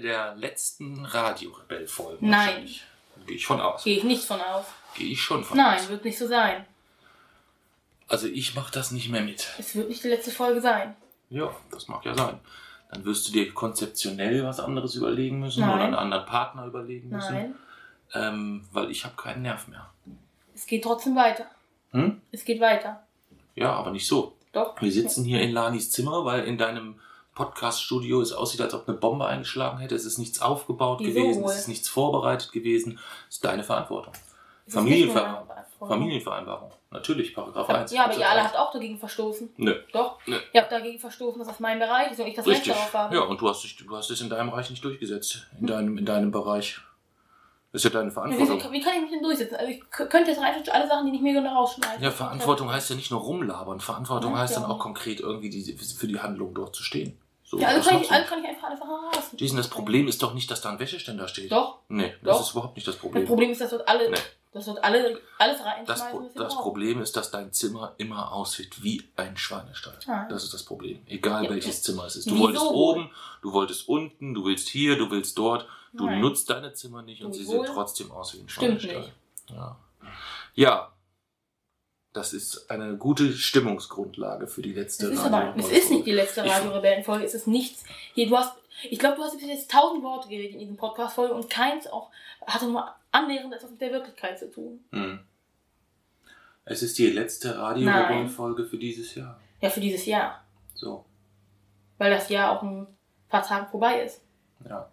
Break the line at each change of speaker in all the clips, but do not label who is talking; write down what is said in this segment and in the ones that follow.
Eine der letzten Radio-Rebell-Folgen.
Nein.
Gehe ich von aus.
Gehe ich nicht von aus.
Gehe ich schon von
Nein,
aus.
wird nicht so sein.
Also ich mache das nicht mehr mit.
Es wird nicht die letzte Folge sein.
Ja, das mag ja sein. Dann wirst du dir konzeptionell was anderes überlegen müssen
Nein.
oder einen anderen Partner überlegen müssen.
Nein.
Ähm, weil ich habe keinen Nerv mehr.
Es geht trotzdem weiter.
Hm?
Es geht weiter.
Ja, aber nicht so.
Doch.
Wir sitzen hier in Lanis Zimmer, weil in deinem Podcast-Studio es aussieht, als ob eine Bombe eingeschlagen hätte. Es ist nichts aufgebaut
Wieso
gewesen,
wohl?
es ist nichts vorbereitet gewesen. Es ist deine Verantwortung.
Ist
Familienver. Familienvereinbarung. Natürlich, Paragraph 1.
Ja, aber ihr alle habt auch dagegen verstoßen.
Nö.
Doch.
Nö.
Ihr habt dagegen verstoßen, dass das mein Bereich ist und ich das
Richtig.
Recht darauf habe.
Ja, und du hast, dich, du hast es in deinem Bereich nicht durchgesetzt. In deinem, in deinem Bereich. Das ist ja deine Verantwortung.
wieso, wie kann ich mich denn durchsetzen? Also ich könnte jetzt rein alle Sachen, die nicht mir genau rausschneiden.
Ja, Verantwortung heißt ja nicht nur rumlabern. Verantwortung
Ja,
heißt dann
ja.
auch konkret irgendwie die, für die Handlung dort zu stehen. So,
Ja, also
das
kann, ich, also kann ich einfach einfach raus.
Diesen, das Problem ist doch nicht, dass da ein Wäscheständer steht.
Doch.
Nee, das
Doch.
ist überhaupt nicht das
Das
Problem.
Problem ist, dass dort alle,
Nee.
dass dort alle alles
Das,
reinschmeißen,
Pro
was wir
das. Problem ist, dass dein Zimmer immer aussieht wie ein Schweinestall.
Ah.
Das ist das Problem. Egal
Ja,
welches Zimmer es ist. Du
wieso?
wolltest oben, du wolltest unten, du willst hier, du willst dort. Du
Nein.
nutzt deine Zimmer nicht und sie sehen trotzdem aus wie ein
Stimmt
Schweinestall. Ja. ja, das ist eine gute Stimmungsgrundlage für die letzte
Es ist aber,
Radio-
es ist nicht die letzte Radio-Rebellen-Folge, es ist nichts. Hier, du hast, ich glaube, du hast bis jetzt tausend Worte geredet in diesem Podcast-Folge und keins auch hatte nur annähernd etwas mit der Wirklichkeit zu tun.
Hm. Es ist die letzte Radio-Folge für dieses Jahr.
Ja, für dieses Jahr.
So,
Weil das Jahr auch ein paar Tage vorbei ist.
ja.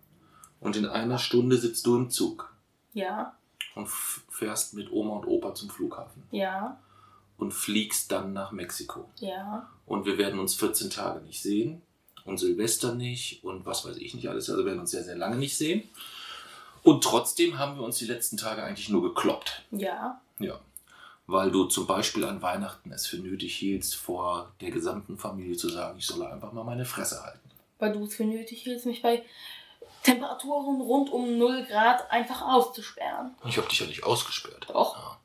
Und in einer Stunde sitzt du im Zug.
Ja,
und fährst mit Oma und Opa zum Flughafen
ja,
und fliegst dann nach Mexiko.
ja.
Und wir werden uns 14 Tage nicht sehen und Silvester nicht und was weiß ich nicht alles. Also wir werden uns sehr, sehr lange nicht sehen. Und trotzdem haben wir uns die letzten Tage eigentlich nur gekloppt.
Ja,
Ja. Weil du zum Beispiel an Weihnachten es für nötig hieltst, vor der gesamten Familie zu sagen, ich solle einfach mal meine Fresse halten.
weil du es für nötig hältst, mich bei Temperaturen rund um 0 Grad einfach auszusperren.
Ich habe dich ja nicht ausgesperrt.
Doch.
Ja.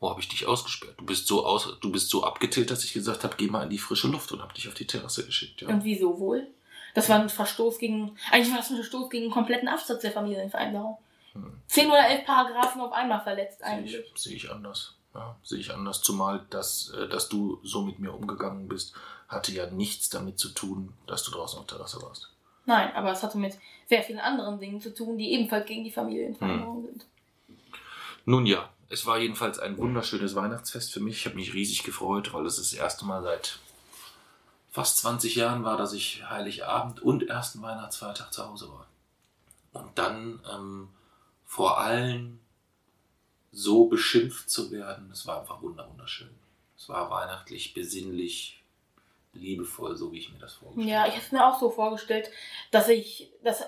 Wo habe ich dich ausgesperrt? Du bist so aus, du bist so abgetillt, dass ich gesagt habe, geh mal in die frische Luft und habe dich auf die Terrasse geschickt. Ja.
Und wieso wohl? Das war ein Verstoß gegen, eigentlich war das ein Verstoß gegen einen kompletten Absatz der Familienvereinbarung.
Hm.
Zehn oder elf Paragraphen auf einmal verletzt
Sehe
eigentlich.
ich, sehe ich anders. Ja, sehe ich anders. Zumal, dass, äh, dass du so mit mir umgegangen bist, hatte ja nichts damit zu tun, dass du draußen auf der Terrasse warst.
Nein, aber es hatte mit sehr vielen anderen Dingen zu tun, die ebenfalls gegen die Familienvereinbarung
Hm.
sind.
Nun ja, es war jedenfalls ein wunderschönes Weihnachtsfest für mich. Ich habe mich riesig gefreut, weil es das erste Mal seit fast 20 Jahren war, dass ich Heiligabend und ersten Weihnachtsfeiertag zu Hause war. Und dann ähm, vor allen so beschimpft zu werden, das war einfach wunder- wunderschön. Es war weihnachtlich, besinnlich, liebevoll, so wie ich mir das vorgestellt
Ja, ich habe es mir auch so vorgestellt, dass ich, dass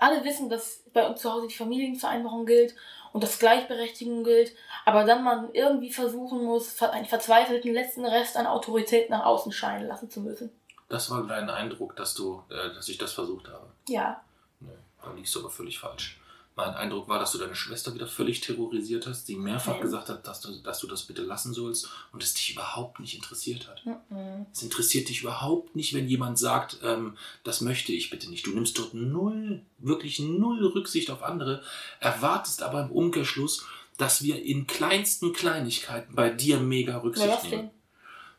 alle wissen, dass bei uns zu Hause die Familienvereinbarung gilt und dass Gleichberechtigung gilt, aber dann man irgendwie versuchen muss, einen verzweifelten letzten Rest an Autorität nach außen scheinen lassen zu müssen.
Das war dein Eindruck, dass du, äh, dass ich das versucht habe.
Ja,
Nee, da liegst du aber völlig falsch. Mein Eindruck war, dass du deine Schwester wieder völlig terrorisiert hast, die mehrfach
Ja.
gesagt hat, dass du, dass du das bitte lassen sollst und es dich überhaupt nicht interessiert hat.
Mhm.
Es interessiert dich überhaupt nicht, wenn jemand sagt, ähm, das möchte ich bitte nicht. Du nimmst dort null, wirklich null Rücksicht auf andere, erwartest aber im Umkehrschluss, dass wir in kleinsten Kleinigkeiten bei dir mega Rücksicht
was
nehmen
denn?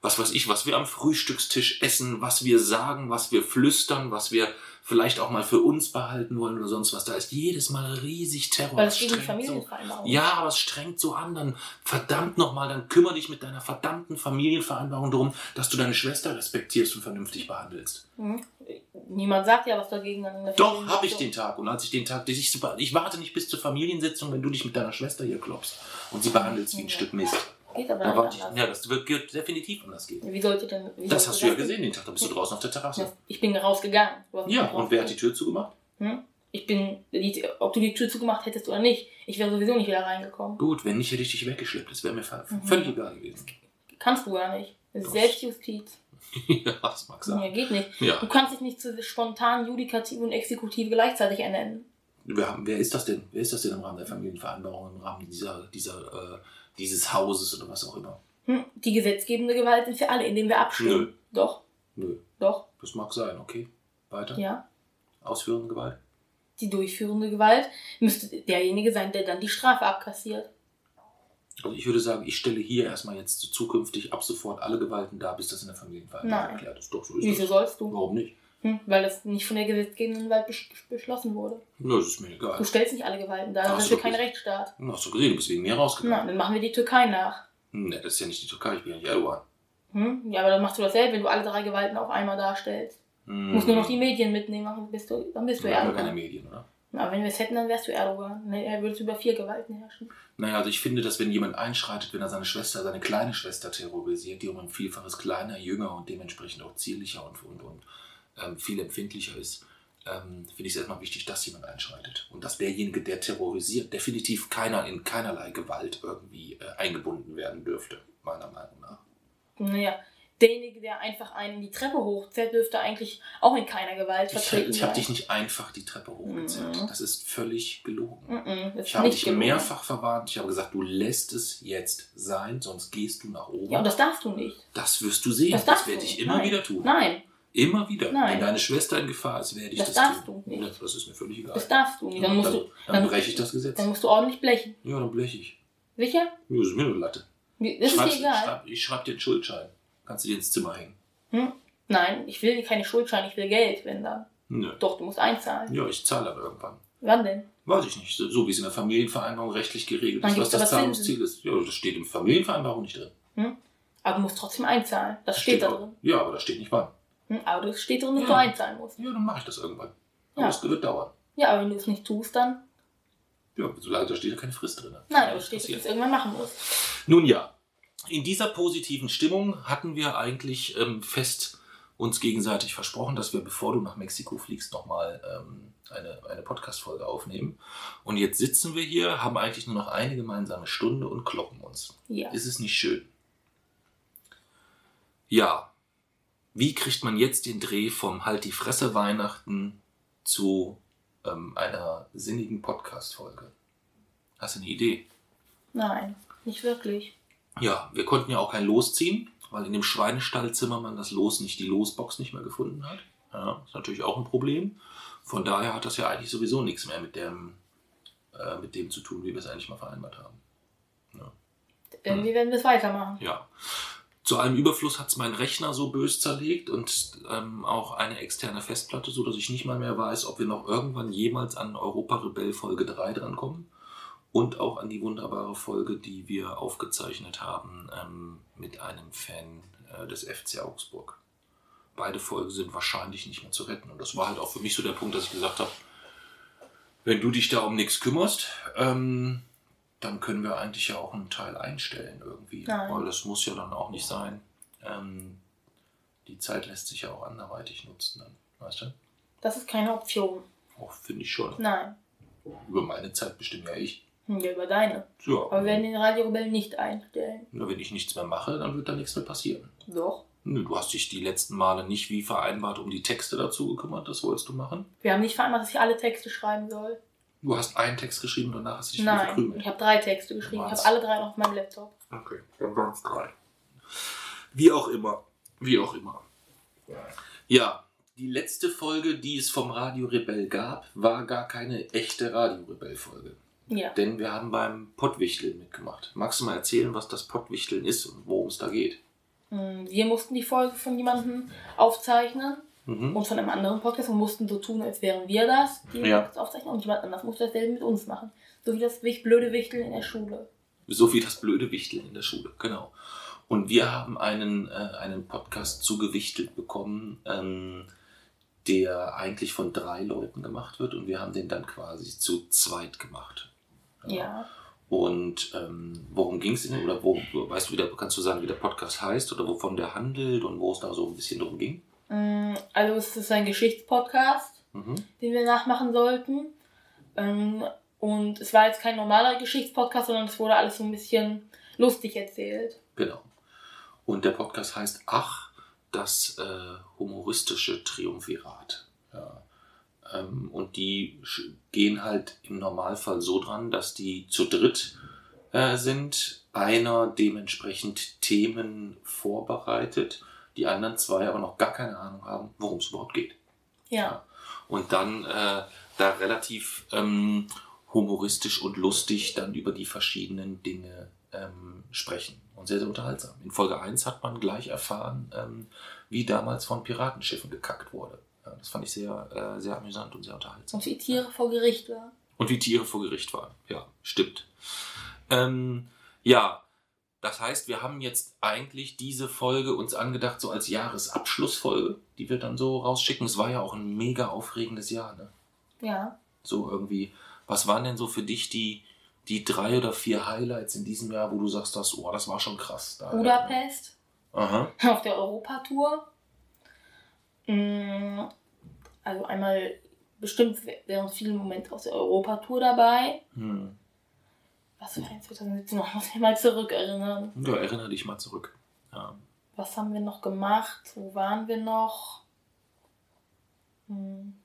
Was weiß ich, was wir am Frühstückstisch essen, was wir sagen, was wir flüstern, was wir vielleicht auch mal für uns behalten wollen oder sonst was. Da ist jedes Mal riesig Terror.
Weil
Es
gegen die
strengt so,
Familienvereinbarung
ja, aber es strengt so an. Dann verdammt nochmal, dann kümmere dich mit deiner verdammten Familienvereinbarung darum, dass du deine Schwester respektierst und vernünftig behandelst.
Mhm. Niemand sagt ja was dagegen.
Doch, habe ich den Tag. Und als ich den Tag, ich, ich warte nicht bis zur Familiensitzung, wenn du dich mit deiner Schwester hier klopfst und sie behandelst wie ein
Ja.
Stück Mist.
Geht aber
Da
nicht
warte ich,
anders.
ja, das wird, definitiv anders gehen.
Wie sollte denn. Wie
Das hast du ja gesehen den Tag, da bist du draußen auf der Terrasse.
Ja, Ich bin rausgegangen.
Ja, und wer hat die Tür zugemacht?
Hm? Ich bin, die, ob du die Tür zugemacht hättest oder nicht, ich wäre sowieso nicht wieder reingekommen.
Gut, wenn nicht, hätte ich dich weggeschleppt. Das wäre mir
Mhm.
völlig egal gewesen.
Kannst du gar nicht. Das ist. Selbstjustiz.
ja, das mag
Ja,
sein.
geht nicht.
Ja.
Du kannst dich nicht zu spontan Judikative und Exekutive gleichzeitig ernennen.
Haben, wer ist das denn? Wer ist das denn im Rahmen der Familienvereinbarung, im Rahmen dieser, dieser, äh, dieses Hauses oder was auch immer?
Hm? Die gesetzgebende Gewalt sind für alle, indem wir abstimmen.
Nö.
Doch,
Nö,
doch,
das mag sein, okay. Weiter.
ja.
Ausführende Gewalt.
Die durchführende Gewalt müsste derjenige sein, der dann die Strafe abkassiert.
Also ich würde sagen, ich stelle hier erstmal jetzt zukünftig ab sofort alle Gewalten dar, bis das in der Familienvereinbarung erklärt ist. Doch, so ist
Wieso
das.
sollst du?
Warum nicht?
Hm? Weil das nicht von der gesetzgebenden Gewalt besch beschlossen wurde.
Nö, das ist mir egal.
Du stellst nicht alle Gewalten dar, dann sind wir kein. Rechtsstaat.
Hast du gesehen, du bist wegen mir rausgegangen.
dann machen wir die Türkei nach.
Ne, das ist ja nicht die Türkei, ich bin ja nicht Erdogan.
Hm? Ja, aber dann machst du dasselbe, wenn du alle drei Gewalten auf einmal darstellst. Du
Hm.
musst nur noch die Medien mitnehmen, dann bist du, dann bist du
Wir haben ja keine
Erdogan.
Medien, oder?
Aber wenn wir es hätten, dann wärst du Erdogan. Ne, er würde über vier Gewalten herrschen.
Naja, also ich finde, dass wenn jemand einschreitet, wenn er seine Schwester, seine kleine Schwester terrorisiert, die um ein Vielfaches kleiner, jünger und dementsprechend auch zierlicher und, und, und ähm, viel empfindlicher ist, ähm, finde ich es erstmal wichtig, dass jemand einschreitet. Und dass derjenige, der terrorisiert, definitiv keiner in keinerlei Gewalt irgendwie äh, eingebunden werden dürfte, meiner Meinung nach.
Naja, derjenige, der einfach einen die Treppe hochzerrt, dürfte eigentlich auch in keiner Gewalt
Ich,
vertreten
ich habe
sein.
dich nicht einfach die Treppe hochgezerrt.
Mhm.
Das ist völlig gelogen.
Das
Ich
ist
habe
nicht
dich
gelogen.
mehrfach verwarnt. Ich habe gesagt, du lässt es jetzt sein, sonst gehst du nach oben.
Ja, und das darfst du nicht.
Das wirst du sehen.
Das
Das, werde ich
nicht.
immer
Nein.
wieder tun.
Nein,
Immer wieder.
Nein.
Wenn deine Schwester in Gefahr ist, werde ich
Das
das,
darfst
tun.
du nicht.
Das ist mir völlig egal.
das darfst du nicht. Dann musst
dann,
du,
dann,
dann,
breche ich das Gesetz.
dann musst du ordentlich blechen.
ja, dann bleche ich.
Sicher?
Ja, das ist mir eine Latte.
Das ist
Schreib's-
dir egal.
Schreib, ich schreibe dir einen Schuldschein. Kannst du dir ins Zimmer hängen.
Hm? Nein, ich will keine Schuldscheine, ich will Geld, wenn dann.
Nö.
Doch, du musst einzahlen.
Ja, ich zahle aber irgendwann.
Wann denn?
Weiß ich nicht. So, wie es in der Familienvereinbarung rechtlich geregelt
Dann
ist, was das Zahlungsziel ist. Ja, das steht in der Familienvereinbarung nicht drin.
Hm? Aber du musst trotzdem einzahlen. Das steht da
auch-
drin.
Ja, aber da steht nicht wann.
Hm? Aber das steht drin, dass
Ja.
du einzahlen musst.
Ja, dann mache ich das irgendwann. Aber
Ja.
das wird dauern.
Ja, aber wenn du es nicht tust, dann.
Ja, solange da steht ja keine Frist drin.
Nein, aber es steht, dass du es irgendwann machen musst.
Nun ja, in dieser positiven Stimmung hatten wir eigentlich ähm, fest uns gegenseitig versprochen, dass wir, bevor du nach Mexiko fliegst, nochmal ähm, eine, eine Podcast-Folge aufnehmen. Und jetzt sitzen wir hier, haben eigentlich nur noch eine gemeinsame Stunde und kloppen uns.
Ja.
Ist es nicht schön? Ja. Wie kriegt man jetzt den Dreh vom Halt die Fresse Weihnachten zu ähm, einer sinnigen Podcast-Folge? Hast du eine Idee?
Nein, nicht wirklich.
Ja, wir konnten ja auch kein Los ziehen, weil in dem Schweinestallzimmer man das Los nicht, die Losbox nicht mehr gefunden hat. Ja, ist natürlich auch ein Problem. Von daher hat das ja eigentlich sowieso nichts mehr mit dem, äh, mit dem zu tun, wie wir es eigentlich mal vereinbart haben.
Irgendwie werden wir es weitermachen.
Ja. Zu allem Überfluss hat es mein Rechner so bös zerlegt und ähm, auch eine externe Festplatte, so dass ich nicht mal mehr weiß, ob wir noch irgendwann jemals an Europa Rebell Folge 3 drankommen. Und auch an die wunderbare Folge, die wir aufgezeichnet haben ähm, mit einem Fan äh, des FC Augsburg. Beide Folgen sind wahrscheinlich nicht mehr zu retten. Und das war halt auch für mich so der Punkt, dass ich gesagt habe, wenn du dich da um nichts kümmerst, ähm, dann können wir eigentlich ja auch einen Teil einstellen irgendwie.
Nein.
Weil das muss ja dann auch nicht sein. Ähm, die Zeit lässt sich ja auch anderweitig nutzen dann. Weißt du?
Das ist keine Option.
Auch finde ich schon.
Nein.
Über meine Zeit bestimme ja ich.
Hm, Ja, über deine.
Ja.
Aber wir werden den Radiorebell nicht einstellen.
Nur wenn ich nichts mehr mache, dann wird da nichts mehr passieren.
Doch.
Du hast dich die letzten Male nicht wie vereinbart um die Texte dazu gekümmert, das wolltest du machen.
Wir haben nicht vereinbart, dass ich alle Texte schreiben soll.
Du hast einen Text geschrieben, danach hast du dich
Nein,
verkrümelt.
ich habe drei Texte geschrieben. Ich
Was?
habe alle drei auf meinem Laptop.
Okay, dann waren es drei. Wie auch immer. Wie auch immer. Ja, die letzte Folge, die es vom Radio Rebell gab, war gar keine echte Radio Rebell-Folge.
Ja.
Denn wir haben beim Pottwichteln mitgemacht. Magst du mal erzählen, was das Pottwichteln ist und worum es da geht?
Hm, Wir mussten die Folge von jemandem aufzeichnen
Mhm.
und von einem anderen Podcast und mussten so tun, als wären wir das, die
Ja.
Podcast aufzeichnen und jemand anders musste dasselbe mit uns machen. So wie das blöde Wichteln in der Schule.
So wie das blöde Wichteln in der Schule, genau. Und wir haben einen, äh, einen Podcast zugewichtelt bekommen, ähm, der eigentlich von drei Leuten gemacht wird und wir haben den dann quasi zu zweit gemacht.
Ja.
Und ähm, worum ging es denn? Oder wo, weißt du, wieder, kannst du sagen, wie der Podcast heißt oder wovon der handelt und wo es da so ein bisschen drum ging?
Mm, Also es ist ein Geschichtspodcast,
Mhm.
den wir nachmachen sollten. Ähm, Und es war jetzt kein normaler Geschichtspodcast, sondern es wurde alles so ein bisschen lustig erzählt.
Genau. Und der Podcast heißt Ach, das äh, humoristische Triumvirat. Ja. Ähm, und die gehen halt im Normalfall so dran, dass die zu dritt äh, sind. Einer dementsprechend Themen vorbereitet, die anderen zwei aber noch gar keine Ahnung haben, worum es überhaupt geht.
Ja.
Und dann äh, da relativ ähm, humoristisch und lustig dann über die verschiedenen Dinge ähm, sprechen. Und sehr, sehr unterhaltsam. In Folge 1 hat man gleich erfahren, ähm, wie damals von Piratenschiffen gekackt wurde. Ja, das fand ich sehr, äh, sehr amüsant und sehr unterhaltsam.
Und wie Tiere vor Gericht waren.
Und wie Tiere vor Gericht waren. Ja, stimmt. Ähm, ja, das heißt, wir haben jetzt eigentlich diese Folge uns angedacht, so als Jahresabschlussfolge, die wir dann so rausschicken. Es war ja auch ein mega aufregendes Jahr, ne?
Ja.
So irgendwie, was waren denn so für dich die, die drei oder vier Highlights in diesem Jahr, wo du sagst, das, oh, das war schon krass. Da,
Budapest
Aha.
auf der Europatour. Mm, Also einmal bestimmt wären viele Momente aus der Europatour dabei.
Hm.
Was war in 2017 noch? Muss ich mal zurückerinnern.
Ja, erinnere dich mal zurück. Ja.
Was haben wir noch gemacht? Wo waren wir noch? Hm.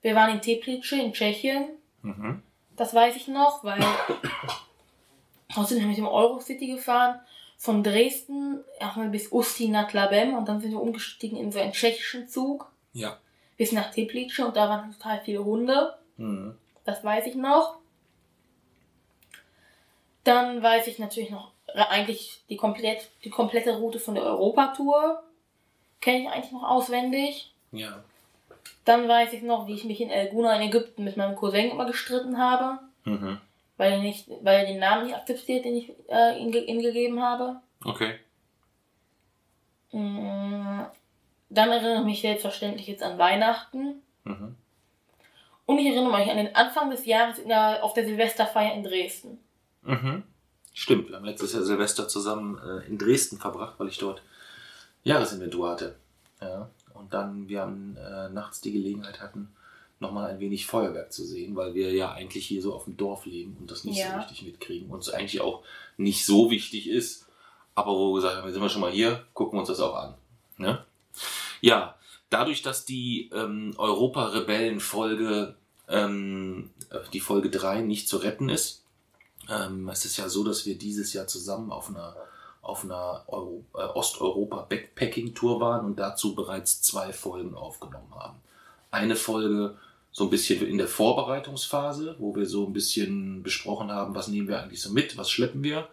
Wir waren in Teplice in Tschechien.
Mhm.
Das weiß ich noch, weil wir sind wir mit dem Eurocity gefahren. Von Dresden erstmal bis Usti nad Labem und dann sind wir umgestiegen in so einen tschechischen Zug
Ja.
bis nach Teplice und da waren total viele Hunde.
Mhm.
Das weiß ich noch. Dann weiß ich natürlich noch äh, eigentlich die, komplett, die komplette Route von der Europatour. Kenne ich eigentlich noch auswendig.
Ja.
Dann weiß ich noch, wie ich mich in El Guna in Ägypten mit meinem Cousin immer gestritten habe,
Mhm.
weil er, nicht, weil er den Namen nicht akzeptiert, den ich äh, ihm, ihm gegeben habe.
Okay.
Mm, Dann erinnere ich mich selbstverständlich jetzt an Weihnachten.
Mhm.
Und ich erinnere mich an den Anfang des Jahres der, auf der Silvesterfeier in Dresden.
Mhm. Stimmt, wir haben letztes Jahr Silvester zusammen äh, in Dresden verbracht, weil ich dort Jahresinventur hatte. Ja. Und dann wir haben äh, nachts die Gelegenheit hatten, nochmal ein wenig Feuerwerk zu sehen, weil wir ja eigentlich hier so auf dem Dorf leben und das nicht so
Ja.
richtig mitkriegen und es eigentlich auch nicht so wichtig ist. Aber wo wir gesagt haben, jetzt sind wir schon mal hier, gucken wir uns das auch an. Ne? Ja, dadurch, dass die ähm, Europa-Rebellen-Folge, ähm, äh, die Folge 3 nicht zu retten ist, ähm, es ist ja so, dass wir dieses Jahr zusammen auf einer, auf einer Euro, äh, Osteuropa-Backpacking-Tour waren und dazu bereits zwei Folgen aufgenommen haben. Eine Folge so ein bisschen in der Vorbereitungsphase, wo wir so ein bisschen besprochen haben, was nehmen wir eigentlich so mit, was schleppen wir.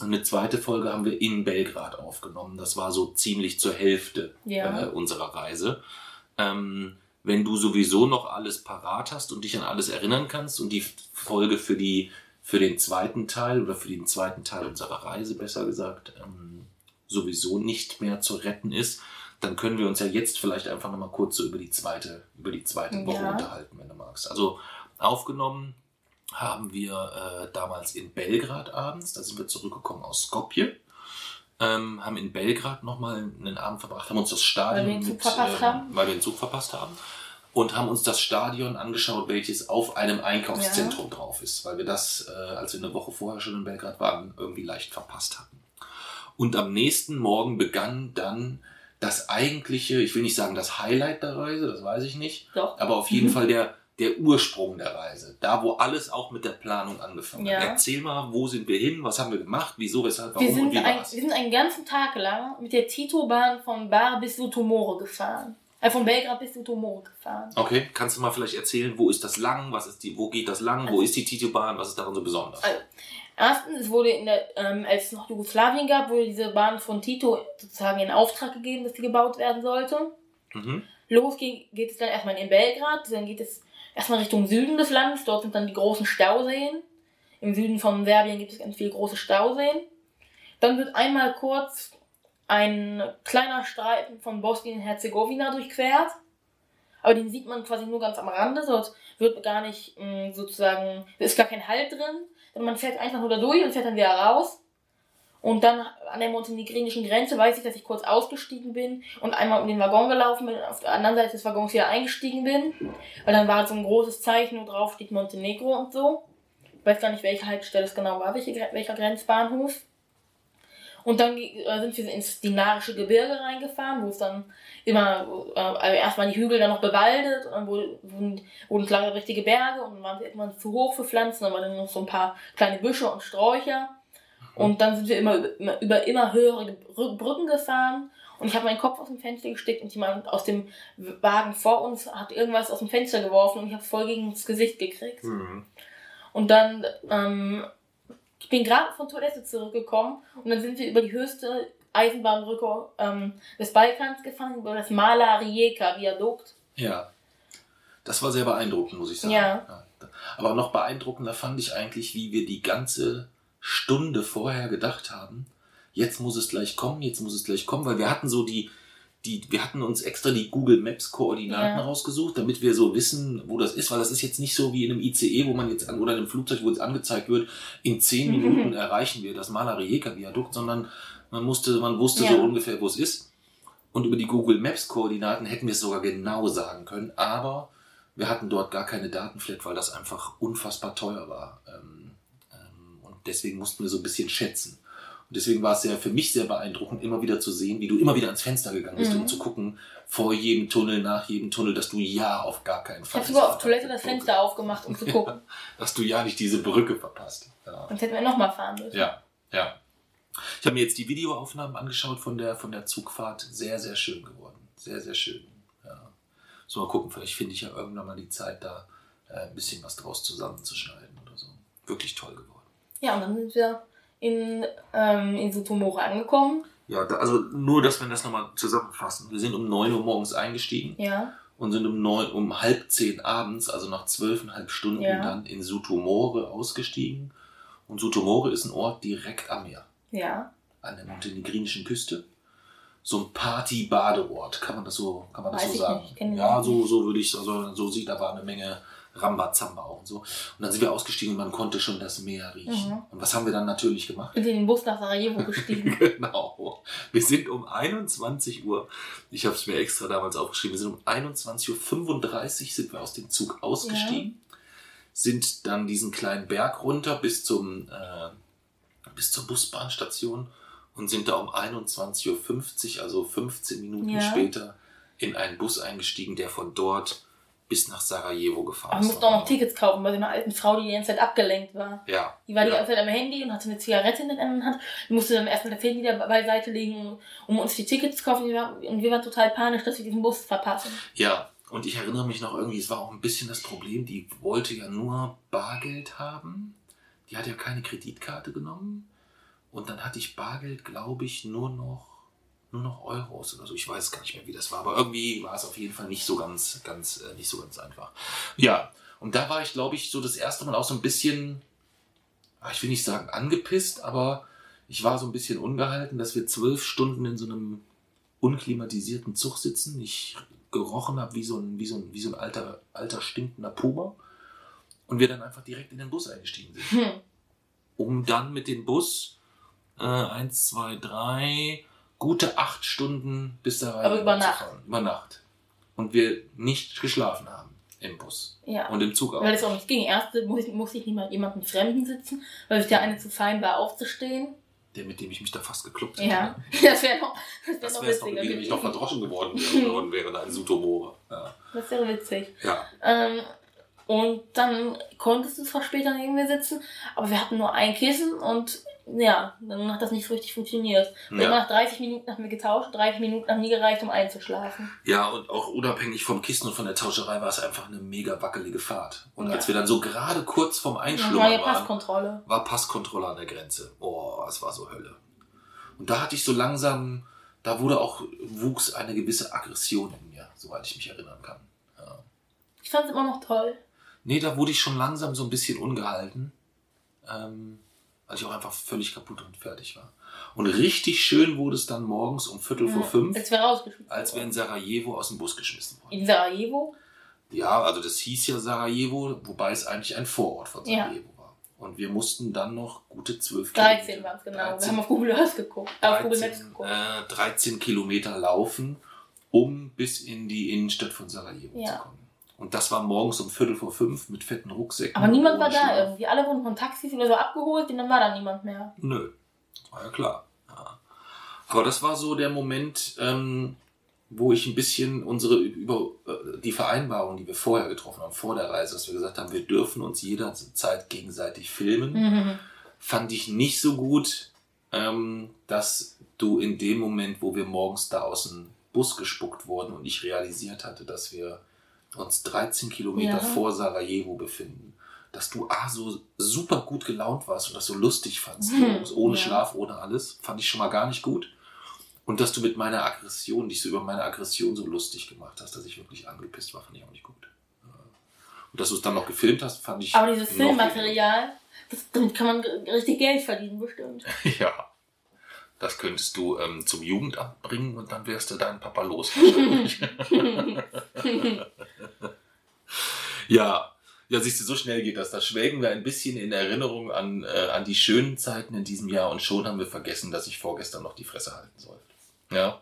Und eine zweite Folge haben wir in Belgrad aufgenommen. Das war so ziemlich zur Hälfte
Ja.
äh, unserer Reise. Ähm, wenn du sowieso noch alles parat hast und dich an alles erinnern kannst und die Folge für die für den zweiten Teil oder für den zweiten Teil unserer Reise besser gesagt ähm, sowieso nicht mehr zu retten ist, dann können wir uns ja jetzt vielleicht einfach nochmal kurz so über die zweite über die zweite Woche
Ja.
unterhalten, wenn du magst. Also aufgenommen haben wir äh, damals in Belgrad abends, da sind wir zurückgekommen aus Skopje, ähm, haben in Belgrad nochmal einen Abend verbracht, haben uns das Stadion
Weil wir den Zug verpasst
ähm,
haben?
weil wir den Zug verpasst haben und haben uns das Stadion angeschaut, welches auf einem Einkaufszentrum drauf ist, weil wir das, äh, als wir eine Woche vorher schon in Belgrad waren, irgendwie leicht verpasst hatten. Und am nächsten Morgen begann dann das eigentliche, ich will nicht sagen das Highlight der Reise, das weiß ich nicht,
Doch.
aber auf jeden
Mhm.
Fall der, der Ursprung der Reise. Da, wo alles auch mit der Planung angefangen
Ja.
hat. Erzähl mal, wo sind wir hin, was haben wir gemacht, wieso, weshalb,
Wir
warum und
sind,
wie
ein,
war's?
wir sind einen ganzen Tag lang mit der Tito-Bahn von Bar bis Sutomore gefahren. Äh, von Belgrad bis Sutomore gefahren.
Okay, kannst du mal vielleicht erzählen, wo ist das lang, was ist die, wo geht das lang, wo ist die Tito-Bahn, was ist daran so besonders?
Also, erstens, es wurde in der, ähm, als es noch Jugoslawien gab, wurde diese Bahn von Tito sozusagen in Auftrag gegeben, dass sie gebaut werden sollte.
Mhm.
Los geht, geht es dann erstmal in Belgrad, dann geht es erstmal Richtung Süden des Landes, dort sind dann die großen Stauseen. Im Süden von Serbien gibt es ganz viele große Stauseen. Dann wird einmal kurz ein kleiner Streifen von Bosnien-Herzegowina durchquert. aber den sieht man quasi nur ganz am Rande. Dort wird gar nicht mh, sozusagen, ist gar kein Halt drin. Und man fährt einfach nur da durch und fährt dann wieder raus. Und dann an der montenegrinischen Grenze weiß ich, dass ich kurz ausgestiegen bin und einmal um den Waggon gelaufen bin und auf der anderen Seite des Waggons wieder eingestiegen bin. Weil dann war so ein großes Zeichen, wo drauf steht Montenegro und so. Ich weiß gar nicht, welche Haltestelle es genau war, welche, welcher Grenzbahnhof. Und dann äh, sind wir ins dinarische Gebirge reingefahren, wo es dann immer, äh, also erstmal die Hügel dann noch bewaldet und dann wurden, wurden klare richtige Berge und dann waren sie irgendwann zu hoch für Pflanzen, dann waren dann noch so ein paar kleine Büsche und Sträucher. Und dann sind wir immer über, über immer höhere Brücken gefahren und ich habe meinen Kopf aus dem Fenster gesteckt und jemand aus dem Wagen vor uns hat irgendwas aus dem Fenster geworfen und ich habe voll gegen das Gesicht gekriegt. Mhm. Und dann ähm, ich bin gerade von Toilette zurückgekommen und dann sind wir über die höchste Eisenbahnbrücke ähm, des Balkans gefahren, über das Mala Rijeka Viadukt.
Ja. Das war sehr beeindruckend, muss ich sagen. Ja. ja. Aber noch beeindruckender fand ich eigentlich, wie wir die ganze Stunde vorher gedacht haben, jetzt muss es gleich kommen, jetzt muss es gleich kommen, weil wir hatten so die, die, wir hatten uns extra die Google Maps Koordinaten ja. rausgesucht, damit wir so wissen, wo das ist, weil das ist jetzt nicht so wie in einem ICE, wo man jetzt an, oder in einem Flugzeug, wo jetzt angezeigt wird, in zehn mhm. Minuten erreichen wir das Malarejeka Viadukt, sondern man musste, man wusste ja. so ungefähr, wo es ist. Und über die Google Maps Koordinaten hätten wir es sogar genau sagen können, aber wir hatten dort gar keine Datenflat, weil das einfach unfassbar teuer war. Ähm, ähm, und deswegen mussten wir so ein bisschen schätzen. Und deswegen war es sehr, für mich sehr beeindruckend, immer wieder zu sehen, wie du immer wieder ans Fenster gegangen bist, mhm. um zu gucken, vor jedem Tunnel, nach jedem Tunnel, dass du ja auf gar keinen
Fall. Ich habe sogar auf Toilette das Fenster aufgemacht, um zu gucken.
dass du ja nicht diese Brücke verpasst.
Ja. Sonst hätten wir nochmal fahren müssen.
Ja, ja. Ich habe mir jetzt die Videoaufnahmen angeschaut von der, von der Zugfahrt. Sehr, sehr schön geworden. Sehr, sehr schön. Ja. So, mal gucken, vielleicht finde ich ja irgendwann mal die Zeit, da äh, ein bisschen was draus zusammenzuschneiden oder so. Wirklich toll geworden.
Ja, und dann sind wir in, ähm, in Sutomore angekommen.
Ja, da, also nur, dass wir das nochmal zusammenfassen. Wir sind um 9 Uhr morgens eingestiegen.
Ja.
Und sind um, neun, um halb zehn abends, also nach zwölfeinhalb Stunden, ja. dann in Sutomore ausgestiegen. Und Sutomore ist ein Ort direkt am Meer.
Ja.
An der montenegrinischen Küste. So ein Party-Badeort, kann man das so, kann man das so sagen? ja, so, so würde ich, also so sieht aber eine Menge Rambazamba auch und so. Und dann sind wir ausgestiegen und man konnte schon das Meer riechen. Mhm. Und was haben wir dann natürlich gemacht?
Wir sind in den Bus nach Sarajevo gestiegen.
genau. Wir sind um 21 Uhr, ich habe es mir extra damals aufgeschrieben, wir sind um 21.35 Uhr sind wir aus dem Zug ausgestiegen, ja. sind dann diesen kleinen Berg runter bis zum äh, bis zur Busbahnstation und sind da um 21.50 Uhr, also 15 Minuten ja. später, in einen Bus eingestiegen, der von dort bis nach Sarajevo gefahren.
Man musste auch noch Tickets kaufen bei so einer alten Frau, die die ganze Zeit abgelenkt war.
Ja.
Die war
die
ganze Zeit am Handy und hatte eine Zigarette in der anderen Hand. Die musste dann erstmal das Handy da beiseite legen, um uns die Tickets zu kaufen. Und wir waren total panisch, dass wir diesen Bus verpassen.
Ja, und ich erinnere mich noch irgendwie, es war auch ein bisschen das Problem, die wollte ja nur Bargeld haben. Die hat ja keine Kreditkarte genommen. Und dann hatte ich Bargeld, glaube ich, nur noch nur noch Euros oder so. Ich weiß gar nicht mehr, wie das war, aber irgendwie war es auf jeden Fall nicht so ganz, ganz, äh, nicht so ganz einfach. Ja, und da war ich, glaube ich, so das erste Mal auch so ein bisschen, ah, ich will nicht sagen angepisst, aber ich war so ein bisschen ungehalten, dass wir zwölf Stunden in so einem unklimatisierten Zug sitzen. Ich gerochen habe wie so ein, wie so ein, wie so ein alter, alter stinkender Puma. Und wir dann einfach direkt in den Bus eingestiegen sind. Hm. Um dann mit dem Bus äh, eins, zwei, drei, gute acht Stunden bis da rein.
Aber über Nacht.
Über Nacht. Und wir nicht geschlafen haben im Bus.
Ja.
Und im Zug
auch. Weil es auch nicht ging. Erst muss ich, muss ich niemand, jemanden Fremden sitzen, weil sich der eine zu fein war aufzustehen.
Der, mit dem ich mich da fast gekloppt
hätte. Ja, das wäre noch,
das wär das noch witziger. Noch, ich noch verdroschen geworden wäre, wäre ein Sutomore. Ja.
Das wäre witzig.
Ja.
Ähm, und dann konntest du zwar später neben mir sitzen, aber wir hatten nur ein Kissen und ja, dann hat das nicht so richtig funktioniert. Ja. nach 30 Minuten haben wir getauscht, 30 Minuten haben nie gereicht, um einzuschlafen.
Ja, und auch unabhängig vom Kissen und von der Tauscherei war es einfach eine mega wackelige Fahrt. Und ja. als wir dann so gerade kurz vorm Einschlummern
war Passkontrolle.
war Passkontrolle an der Grenze. Oh, es war so Hölle. Und da hatte ich so langsam, da wurde auch, wuchs eine gewisse Aggression in mir, soweit ich mich erinnern kann. Ja.
Ich fand es immer noch toll.
Nee, da wurde ich schon langsam so ein bisschen ungehalten. Ähm, Als ich auch einfach völlig kaputt und fertig war. Und richtig schön wurde es dann morgens um Viertel vor fünf,
Als wir
als wir in Sarajevo aus dem Bus geschmissen wurden.
In Sarajevo?
Ja, also das hieß ja Sarajevo, wobei es eigentlich ein Vorort von
Ja.
Sarajevo war. Und wir mussten dann noch gute zwölf
13 waren es genau. Wir
13
haben auf Google Earth geguckt. Äh, auf Google Maps
13,
geguckt.
äh, 13 Kilometer laufen, um bis in die Innenstadt von Sarajevo
Ja.
zu kommen. Und das war morgens um Viertel vor fünf mit fetten Rucksäcken.
Aber niemand
ohne
war da irgendwie. Alle wurden von Taxis oder so abgeholt und dann war da niemand mehr.
Nö, das war ja klar. Ja. Aber das war so der Moment, ähm, wo ich ein bisschen unsere über äh, die Vereinbarung, die wir vorher getroffen haben, vor der Reise, dass wir gesagt haben, wir dürfen uns jederzeit gegenseitig filmen.
Mhm.
fand ich nicht so gut, ähm, dass du in dem Moment, wo wir morgens da aus dem Bus gespuckt wurden und ich realisiert hatte, dass wir uns 13 Kilometer
Ja.
vor Sarajevo befinden, dass du ah, so super gut gelaunt warst und das so lustig fandst,
Hm,
ohne
ja.
Schlaf, ohne alles, fand ich schon mal gar nicht gut. Und dass du mit meiner Aggression, dich so über meine Aggression so lustig gemacht hast, dass ich wirklich angepisst war, fand ich auch nicht gut. Und dass du es dann noch gefilmt hast, fand ich.
Aber dieses Filmmaterial, das, damit kann man richtig Geld verdienen, bestimmt.
Ja. Das könntest du ähm, zum Jugendamt bringen und dann wärst du deinen Papa los. ja. Ja, siehst du, so schnell geht das. Da schwelgen wir ein bisschen in Erinnerung an, äh, an die schönen Zeiten in diesem Jahr und schon haben wir vergessen, dass ich vorgestern noch die Fresse halten sollte. Ja.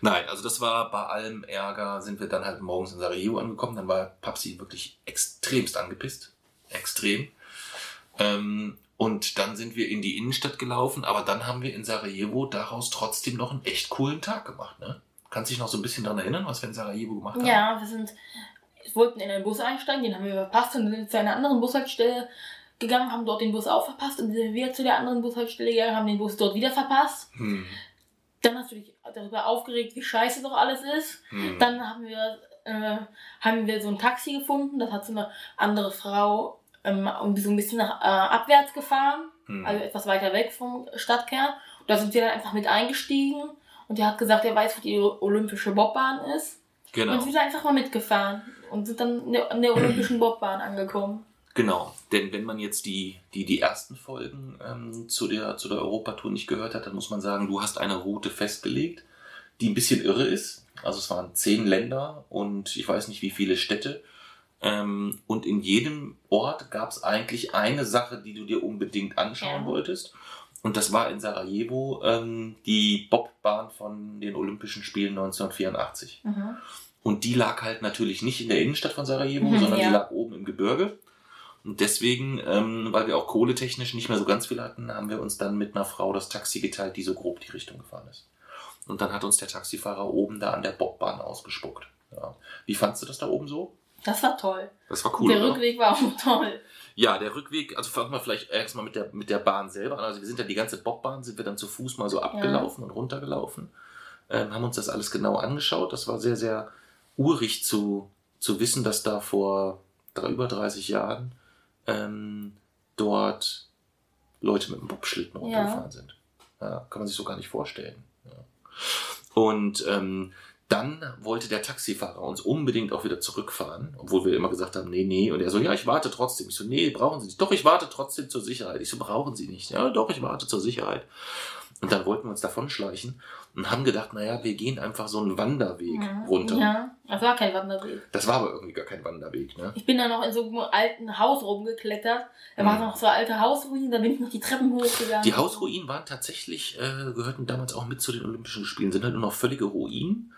Nein, also das war bei allem Ärger, sind wir dann halt morgens in Sarajevo angekommen. Dann war Papsi wirklich extremst angepisst. Extrem. Ähm, und dann sind wir in die Innenstadt gelaufen, aber dann haben wir in Sarajevo daraus trotzdem noch einen echt coolen Tag gemacht, ne? Kannst dich noch so ein bisschen daran erinnern, was wir in Sarajevo gemacht haben?
Ja, wir sind, wollten in einen Bus einsteigen, den haben wir verpasst und sind zu einer anderen Bushaltestelle gegangen, haben dort den Bus auch verpasst und sind wir zu der anderen Bushaltestelle gegangen, haben den Bus dort wieder verpasst.
Hm.
Dann hast du dich darüber aufgeregt, wie scheiße doch alles ist.
Hm.
Dann haben wir, äh, haben wir so ein Taxi gefunden, das hat so eine andere Frau ähm, irgendwie so ein bisschen nach, äh, abwärts gefahren,
Hm.
also etwas weiter weg vom Stadtkern. Und da sind wir dann einfach mit eingestiegen und der hat gesagt, er weiß, wo die olympische Bobbahn ist.
genau.
Und sind einfach mal mitgefahren und sind dann an der- an der olympischen Bobbahn angekommen.
Genau, denn wenn man jetzt die, die, die ersten Folgen ähm, zu, der, zu der Europatour nicht gehört hat, dann muss man sagen, du hast eine Route festgelegt, die ein bisschen irre ist. Also es waren zehn Länder und ich weiß nicht wie viele Städte. Ähm, und in jedem Ort gab es eigentlich eine Sache, die du dir unbedingt anschauen
Ja.
wolltest. Und das war in Sarajevo ähm, die Bobbahn von den Olympischen Spielen 1984.
Mhm.
Und die lag halt natürlich nicht in der Innenstadt von Sarajevo,
Mhm,
sondern
ja.
die lag oben im Gebirge. Und deswegen, ähm, weil wir auch kohletechnisch nicht mehr so ganz viel hatten, haben wir uns dann mit einer Frau das Taxi geteilt, die so grob die Richtung gefahren ist. Und dann hat uns der Taxifahrer oben da an der Bobbahn ausgespuckt. Ja. Wie fandst du das da oben so?
Das war toll.
Das war cool.
der
oder?
Rückweg war auch toll.
Ja, der Rückweg, also fangen wir vielleicht erstmal mit der, mit der Bahn selber an. Also wir sind ja die ganze Bobbahn, sind wir dann zu Fuß mal so abgelaufen und runtergelaufen. Ähm, haben uns das alles genau angeschaut. Das war sehr, sehr urig zu, zu wissen, dass da vor über 30 Jahren ähm, dort Leute mit dem Bobschlitten
Ja.
runtergefahren sind. Ja, kann man sich so gar nicht vorstellen. Ja. Und ähm, dann wollte der Taxifahrer uns unbedingt auch wieder zurückfahren, obwohl wir immer gesagt haben, nee, nee. Und er so, ja, ich warte trotzdem. Ich so, nee, brauchen Sie nicht. Doch, ich warte trotzdem zur Sicherheit. Ich so, brauchen Sie nicht. Ja, doch, ich warte zur Sicherheit. Und dann wollten wir uns davon schleichen und haben gedacht, naja, wir gehen einfach so einen Wanderweg
Mhm.
runter.
Ja, das war kein Wanderweg.
Das war aber irgendwie gar kein Wanderweg, ne?
Ich bin da noch in so einem alten Haus rumgeklettert. Da waren
Mhm.
noch so alte Hausruinen, da bin ich noch die Treppen hochgegangen.
Die Hausruinen waren tatsächlich, äh, gehörten damals auch mit zu den Olympischen Spielen, sind halt nur noch völlige Ruinen,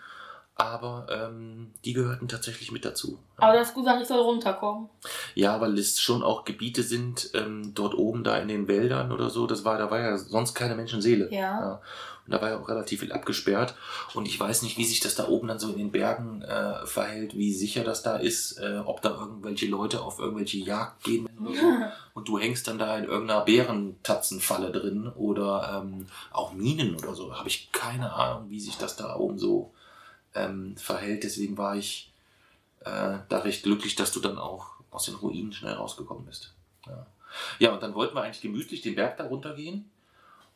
aber ähm, die gehörten tatsächlich mit dazu.
Aber das ist gut, ich soll runterkommen.
Ja, weil es schon auch Gebiete sind, ähm, dort oben da in den Wäldern oder so, das war, da war ja sonst keine Menschenseele.
Ja.
Und da war ja auch relativ viel abgesperrt. Und ich weiß nicht, wie sich das da oben dann so in den Bergen äh, verhält, wie sicher das da ist, äh, ob da irgendwelche Leute auf irgendwelche Jagd gehen oder so. Und du hängst dann da in irgendeiner Bärentatzenfalle drin oder ähm, auch Minen oder so. Habe ich keine Ahnung, wie sich das da oben so ähm, verhält. Deswegen war ich äh, da recht glücklich, dass du dann auch aus den Ruinen schnell rausgekommen bist. Ja. ja, und dann wollten wir eigentlich gemütlich den Berg da runtergehen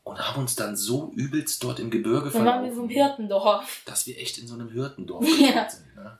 und haben uns dann so übelst dort im Gebirge
Dann waren wir so im Hirtendorf.
dass wir echt in so einem Hirtendorf
Ja.
sind. Ne?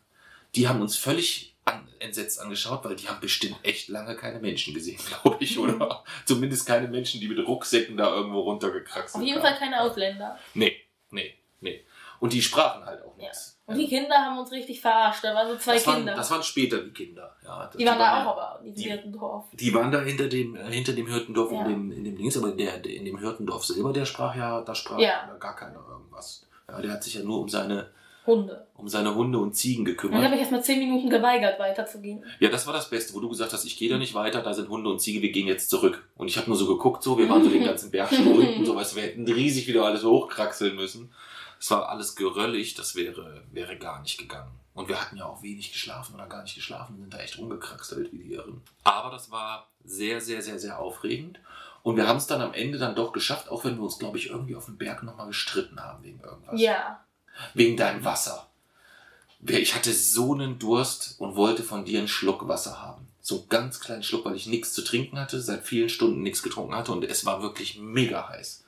Die haben uns völlig an, entsetzt angeschaut, weil die haben bestimmt echt lange keine Menschen gesehen, glaube ich, oder? Zumindest keine Menschen, die mit Rucksäcken da irgendwo runtergekraxelt
Auf jeden. Fall keine Ausländer.
Nee, nee, nee. Und die sprachen halt auch
Ja.
nichts.
Und die Kinder haben uns richtig verarscht. Da waren so zwei
das, waren,
Kinder.
das waren später die Kinder. Ja,
die waren da
ja-
auch aber in
die-
diesem Dorf.
Die waren da hinter dem, äh, hinter dem Hirtendorf
Ja.
in, dem, in dem Dings, aber der, der in dem Hirtendorf selber, der sprach ja, da sprach
Ja.
ja gar keiner irgendwas. Ja, der hat sich ja nur um seine,
Hunde.
um seine Hunde und Ziegen
Dann
gekümmert.
habe ich erst mal zehn Minuten geweigert, weiterzugehen.
Ja, das war das Beste, wo du gesagt hast, ich gehe da nicht weiter, da sind Hunde und Ziege, wir gehen jetzt zurück. Und ich habe nur so geguckt, so, wir waren so den ganzen Berg schon unten, so weißt wir hätten riesig wieder alles hochkraxeln müssen. Es war alles geröllig, das wäre, wäre gar nicht gegangen. Und wir hatten ja auch wenig geschlafen oder gar nicht geschlafen, sind da echt rumgekraxelt wie die Irren. Aber das war sehr, sehr, sehr, sehr aufregend. Und wir haben es dann am Ende dann doch geschafft, auch wenn wir uns, glaube ich, irgendwie auf dem Berg nochmal gestritten haben wegen irgendwas.
Ja.
Wegen deinem Wasser. Ich hatte so einen Durst und wollte von dir einen Schluck Wasser haben. So einen ganz kleinen Schluck, weil ich nichts zu trinken hatte, seit vielen Stunden nichts getrunken hatte und es war wirklich mega heiß.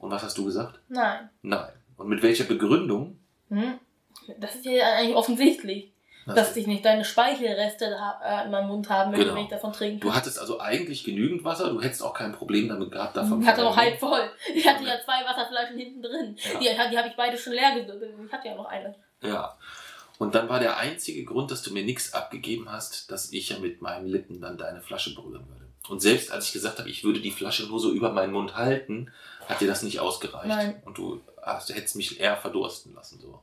Und was hast du gesagt?
Nein.
Nein. Und mit welcher Begründung?
Hm? Das ist ja eigentlich offensichtlich, dass ich nicht deine Speichelreste äh, in meinem Mund haben möchte,
Genau.
wenn ich davon trinke.
Du hattest also eigentlich genügend Wasser, du hättest auch kein Problem damit gehabt, davon
Ich hatte noch halb voll. Ich hatte ja zwei Wasserflaschen hinten drin.
Ja.
Die, die habe ich beide schon leer gesucht. Ich hatte ja noch eine.
Ja. Und dann war der einzige Grund, dass du mir nichts abgegeben hast, dass ich ja mit meinen Lippen dann deine Flasche berühren würde. Und selbst als ich gesagt habe, ich würde die Flasche nur so über meinen Mund halten, hat dir das nicht ausgereicht.
Nein.
Und du, du hättest mich eher verdursten lassen. So.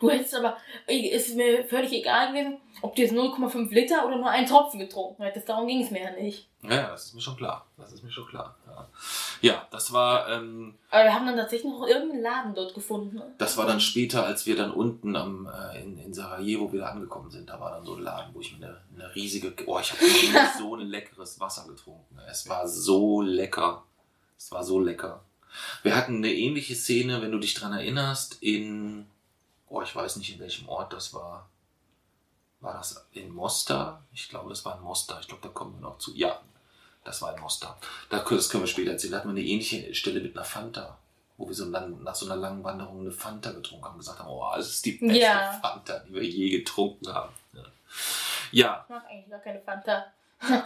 Du hättest aber, es ist mir völlig egal gewesen, ob du jetzt 0,5 Liter oder nur einen Tropfen getrunken hättest. Darum ging es mir ja nicht.
Ja, das ist mir schon klar. Das ist mir schon klar. Ja, ja das war. Ähm,
Aber wir haben dann tatsächlich noch irgendeinen Laden dort gefunden. ne?
Das war dann später, als wir dann unten am, äh, in, in Sarajevo wieder angekommen sind. Da war dann so ein Laden, wo ich mir eine, eine riesige. Oh, ich habe so ein leckeres Wasser getrunken. Es war so lecker. Es war so lecker. Wir hatten eine ähnliche Szene, wenn du dich dran erinnerst, in. Oh, ich weiß nicht, in welchem Ort das war. War das in Mostar? Ich glaube, das war in Mostar. Ich glaube, da kommen wir noch zu. Ja, das war in Mostar. Da, das können wir später erzählen. Da hatten wir eine ähnliche Stelle mit einer Fanta wo wir so lang, nach so einer langen Wanderung eine Fanta getrunken haben und gesagt haben, oh, das ist die beste
Ja.
Fanta, die wir je getrunken haben. Ja. ja,
Ich mag eigentlich gar keine Fanta.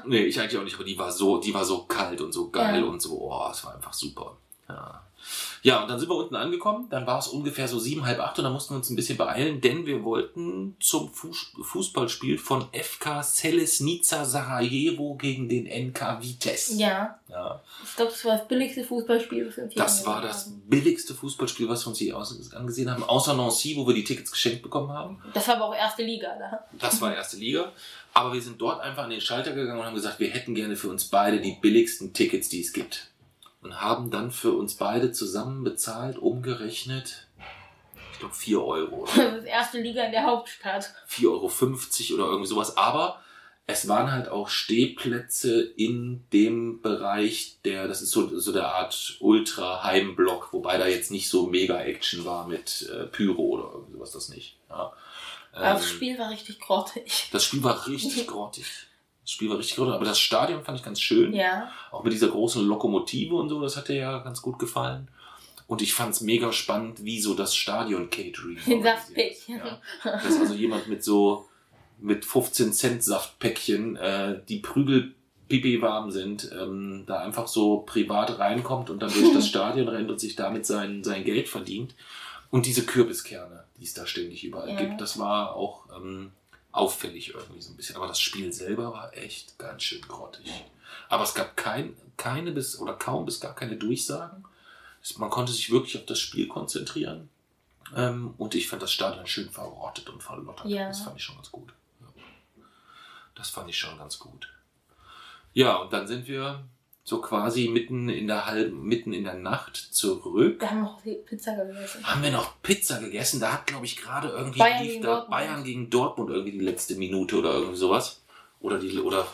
nee, ich eigentlich auch nicht, aber die war so, die war so kalt und so geil
Ja.
und so, oh, es war einfach super. Ja. ja, und dann sind wir unten angekommen, dann war es ungefähr so sieben, halb acht und dann mussten wir uns ein bisschen beeilen, denn wir wollten zum Fuß Fußballspiel von FK Selesnica Sarajevo gegen den NK Vitesse.
Ja.
ja.
Ich glaube, das war das billigste Fußballspiel, das wir uns
Das war das billigste Fußballspiel, was wir uns aus- angesehen haben, außer Nancy, wo wir die Tickets geschenkt bekommen haben.
Das war aber auch erste Liga da.
Das war erste Liga. Aber wir sind dort einfach an den Schalter gegangen und haben gesagt, wir hätten gerne für uns beide die billigsten Tickets, die es gibt. Und haben dann für uns beide zusammen bezahlt, umgerechnet, ich glaube 4 Euro.
Das ist erste Liga in der Hauptstadt.
4,50 Euro oder irgendwie sowas. Aber es waren halt auch Stehplätze in dem Bereich, der, das ist so, so der Art Ultra-Heimblock, wobei da jetzt nicht so Mega-Action war mit äh, Pyro oder irgendwie sowas, das nicht. Ja.
Aber das
Ähm,
Spiel war richtig grottig.
das Spiel war richtig grottig. Das Spiel war richtig grottig, aber das Stadion fand ich ganz schön.
Ja.
Auch mit dieser großen Lokomotive und so, das hat dir ja ganz gut gefallen. Und ich fand es mega spannend, wie so das Stadion-Catering.
Saftpech.
Ja. Dass also jemand mit so mit 15 Cent Saftpäckchen, äh, die Prügel pipi warm sind, ähm, da einfach so privat reinkommt und dann durch das Stadion rennt und sich damit sein, sein Geld verdient. Und diese Kürbiskerne, die es da ständig überall
Ja.
gibt, das war auch ähm, auffällig irgendwie so ein bisschen. Aber das Spiel selber war echt ganz schön grottig. Aber es gab kein, keine bis oder kaum bis gar keine Durchsagen. Man konnte sich wirklich auf das Spiel konzentrieren. Ähm, und ich fand das Stadion schön verrottet und verlottert.
Ja.
Das fand ich schon ganz gut. Das fand ich schon ganz gut. Ja, und dann sind wir so quasi mitten in der halben, mitten in der Nacht zurück.
Wir haben noch Pizza gegessen.
Haben wir noch Pizza gegessen? Da hat, glaube ich, gerade irgendwie
Bayern gegen
da
Dortmund.
Bayern gegen Dortmund irgendwie die letzte Minute oder irgendwie sowas. Oder die, oder,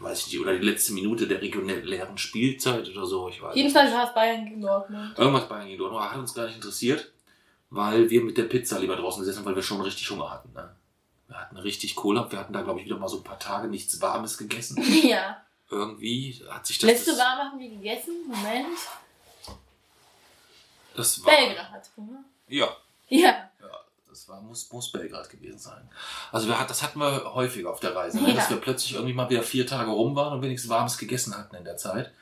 weiß ich nicht, oder die letzte Minute der regulären Spielzeit oder so, ich weiß
Jedenfalls war es Bayern gegen Dortmund.
Irgendwas Bayern gegen Dortmund hat uns gar nicht interessiert, weil wir mit der Pizza lieber draußen gesessen haben, weil wir schon richtig Hunger hatten. Ne? Wir hatten richtig Kohle, wir hatten da, glaube ich, wieder mal so ein paar Tage nichts Warmes gegessen.
Ja.
Irgendwie hat sich das.
Letzte
das,
Warme haben wir gegessen. Moment.
das war,
Belgrad. oder?
Ja,
Ja.
Das war, muss, muss Belgrad gewesen sein. Also wir, hat- das hatten wir häufiger auf der Reise, ne?
Ja.
dass wir plötzlich irgendwie mal wieder vier Tage rum waren und wenigstens Warmes gegessen hatten in der Zeit.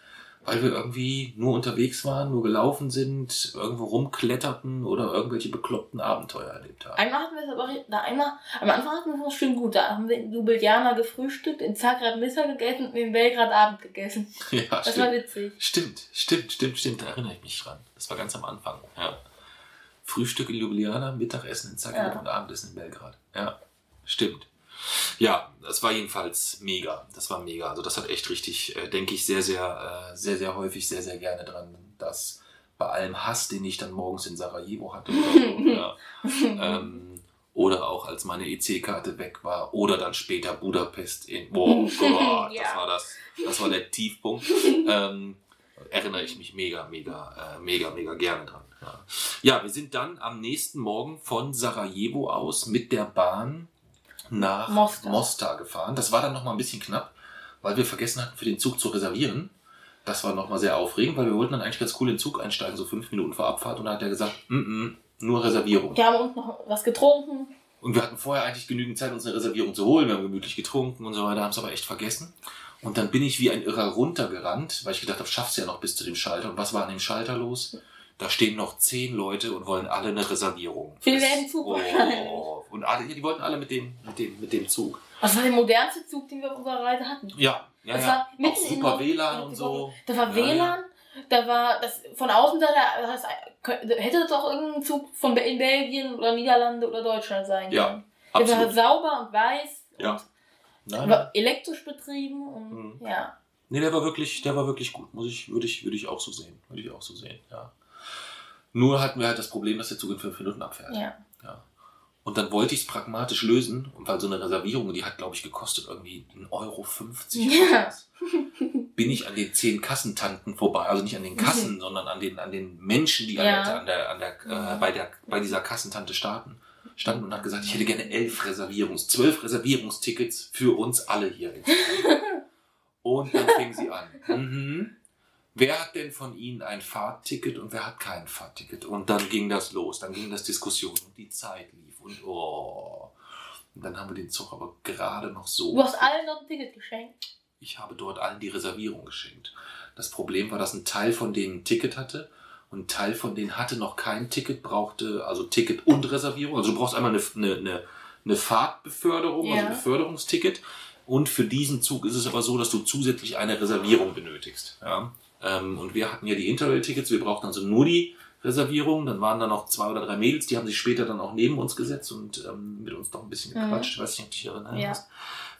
Weil wir irgendwie nur unterwegs waren, nur gelaufen sind, irgendwo rumkletterten oder irgendwelche bekloppten Abenteuer erlebt haben.
Einmal hatten wir es aber, da einmal, am Anfang hatten wir es noch schön gut. Da haben wir in Ljubljana gefrühstückt, in Zagreb Mittag gegessen und in Belgrad Abend gegessen.
Ja,
Das
stimmt.
war witzig.
Stimmt, stimmt, stimmt, stimmt, da erinnere ich mich dran. Das war ganz am Anfang, ja. Frühstück in Ljubljana, Mittagessen in Zagreb
Ja.
und Abendessen in Belgrad. Ja, stimmt. Ja, das war jedenfalls mega. Das war mega. Also das hat echt richtig, äh, denke ich, sehr, sehr, äh, sehr, sehr häufig, sehr, sehr gerne dran, dass bei allem Hass, den ich dann morgens in Sarajevo hatte oder, so, ja, ähm, oder auch als meine EC-Karte weg war oder dann später Budapest in, oh Gott, das
Ja.
war das, das war der Tiefpunkt. ähm, erinnere ich mich mega, mega, äh, mega, mega gerne dran. Ja. ja, wir sind dann am nächsten Morgen von Sarajevo aus mit der Bahn nach
Mostar.
Mostar, gefahren. Das war dann noch mal ein bisschen knapp, weil wir vergessen hatten, für den Zug zu reservieren. Das war noch mal sehr aufregend, weil wir wollten dann eigentlich ganz cool in den Zug einsteigen, so fünf Minuten vor Abfahrt. Und dann hat er gesagt, mm -mm, nur Reservierung.
Wir haben unten noch was getrunken.
Und wir hatten vorher eigentlich genügend Zeit, uns eine Reservierung zu holen. Wir haben gemütlich getrunken und so weiter, haben es aber echt vergessen. Und dann bin ich wie ein Irrer runtergerannt, weil ich gedacht habe, schaffst du ja noch bis zu dem Schalter. Und was war an dem Schalter los? Da stehen noch zehn Leute und wollen alle eine Reservierung.
Für den Zug wahrscheinlich.
Oh, und alle, ja, die wollten alle mit dem, mit dem, mit dem Zug.
Das war der modernste Zug, den wir auf unserer Reise hatten.
Ja, ja,
Das
ja.
war mitten
Auch
in
super
Nord-
WLAN und so.
Da war
Ja,
WLAN, da war das von außen da, das hätte das auch irgendein Zug von in Belgien oder Niederlande oder Deutschland sein
Ja,
können. Der war
Absolut.
sauber und weiß
Ja.
und
Nein,
war elektrisch betrieben und
Mhm.
ja.
Nee, der war wirklich, der war wirklich gut. Muss ich, würde ich, würde ich auch so sehen. Würde ich auch so sehen, ja. Nur hatten wir halt das Problem, dass der Zug in fünf Minuten abfährt.
ja.
Und dann wollte ich es pragmatisch lösen, und weil so eine Reservierung, die hat, glaube ich, gekostet irgendwie 1,50 Euro.
Ja.
oder was. Bin ich an den zehn Kassentanten vorbei, also nicht an den Kassen, sondern an den, an den Menschen, die an
Ja.
der, an der, an der, äh,
Mhm.
bei, der, bei dieser Kassentante starten, standen und hat gesagt, ich hätte gerne elf Reservierungs-, zwölf Reservierungstickets für uns alle hier. und dann fing sie an. Mhm. Wer hat denn von Ihnen ein Fahrtticket und wer hat kein Fahrtticket? Und dann ging das los, dann ging das Diskussion und die Zeit lief und oh. Und dann haben wir den Zug aber gerade noch so.
Du hast allen noch ein Ticket geschenkt.
Ich habe dort allen die Reservierung geschenkt. Das Problem war, dass ein Teil von denen ein Ticket hatte und ein Teil von denen hatte noch kein Ticket, brauchte also Ticket und Reservierung. Also du brauchst einmal eine, eine, eine, eine Fahrtbeförderung, also
Ja.
ein Beförderungsticket. Und für diesen Zug ist es aber so, dass du zusätzlich eine Reservierung benötigst. Ja? Ähm, Und wir hatten ja die Interrail-Tickets, wir brauchten also nur die Reservierung. Dann waren da noch zwei oder drei Mädels, die haben sich später dann auch neben uns gesetzt und ähm, mit uns noch ein bisschen
Mhm.
gequatscht. Ich weiß nicht, ob du dich erinnerst.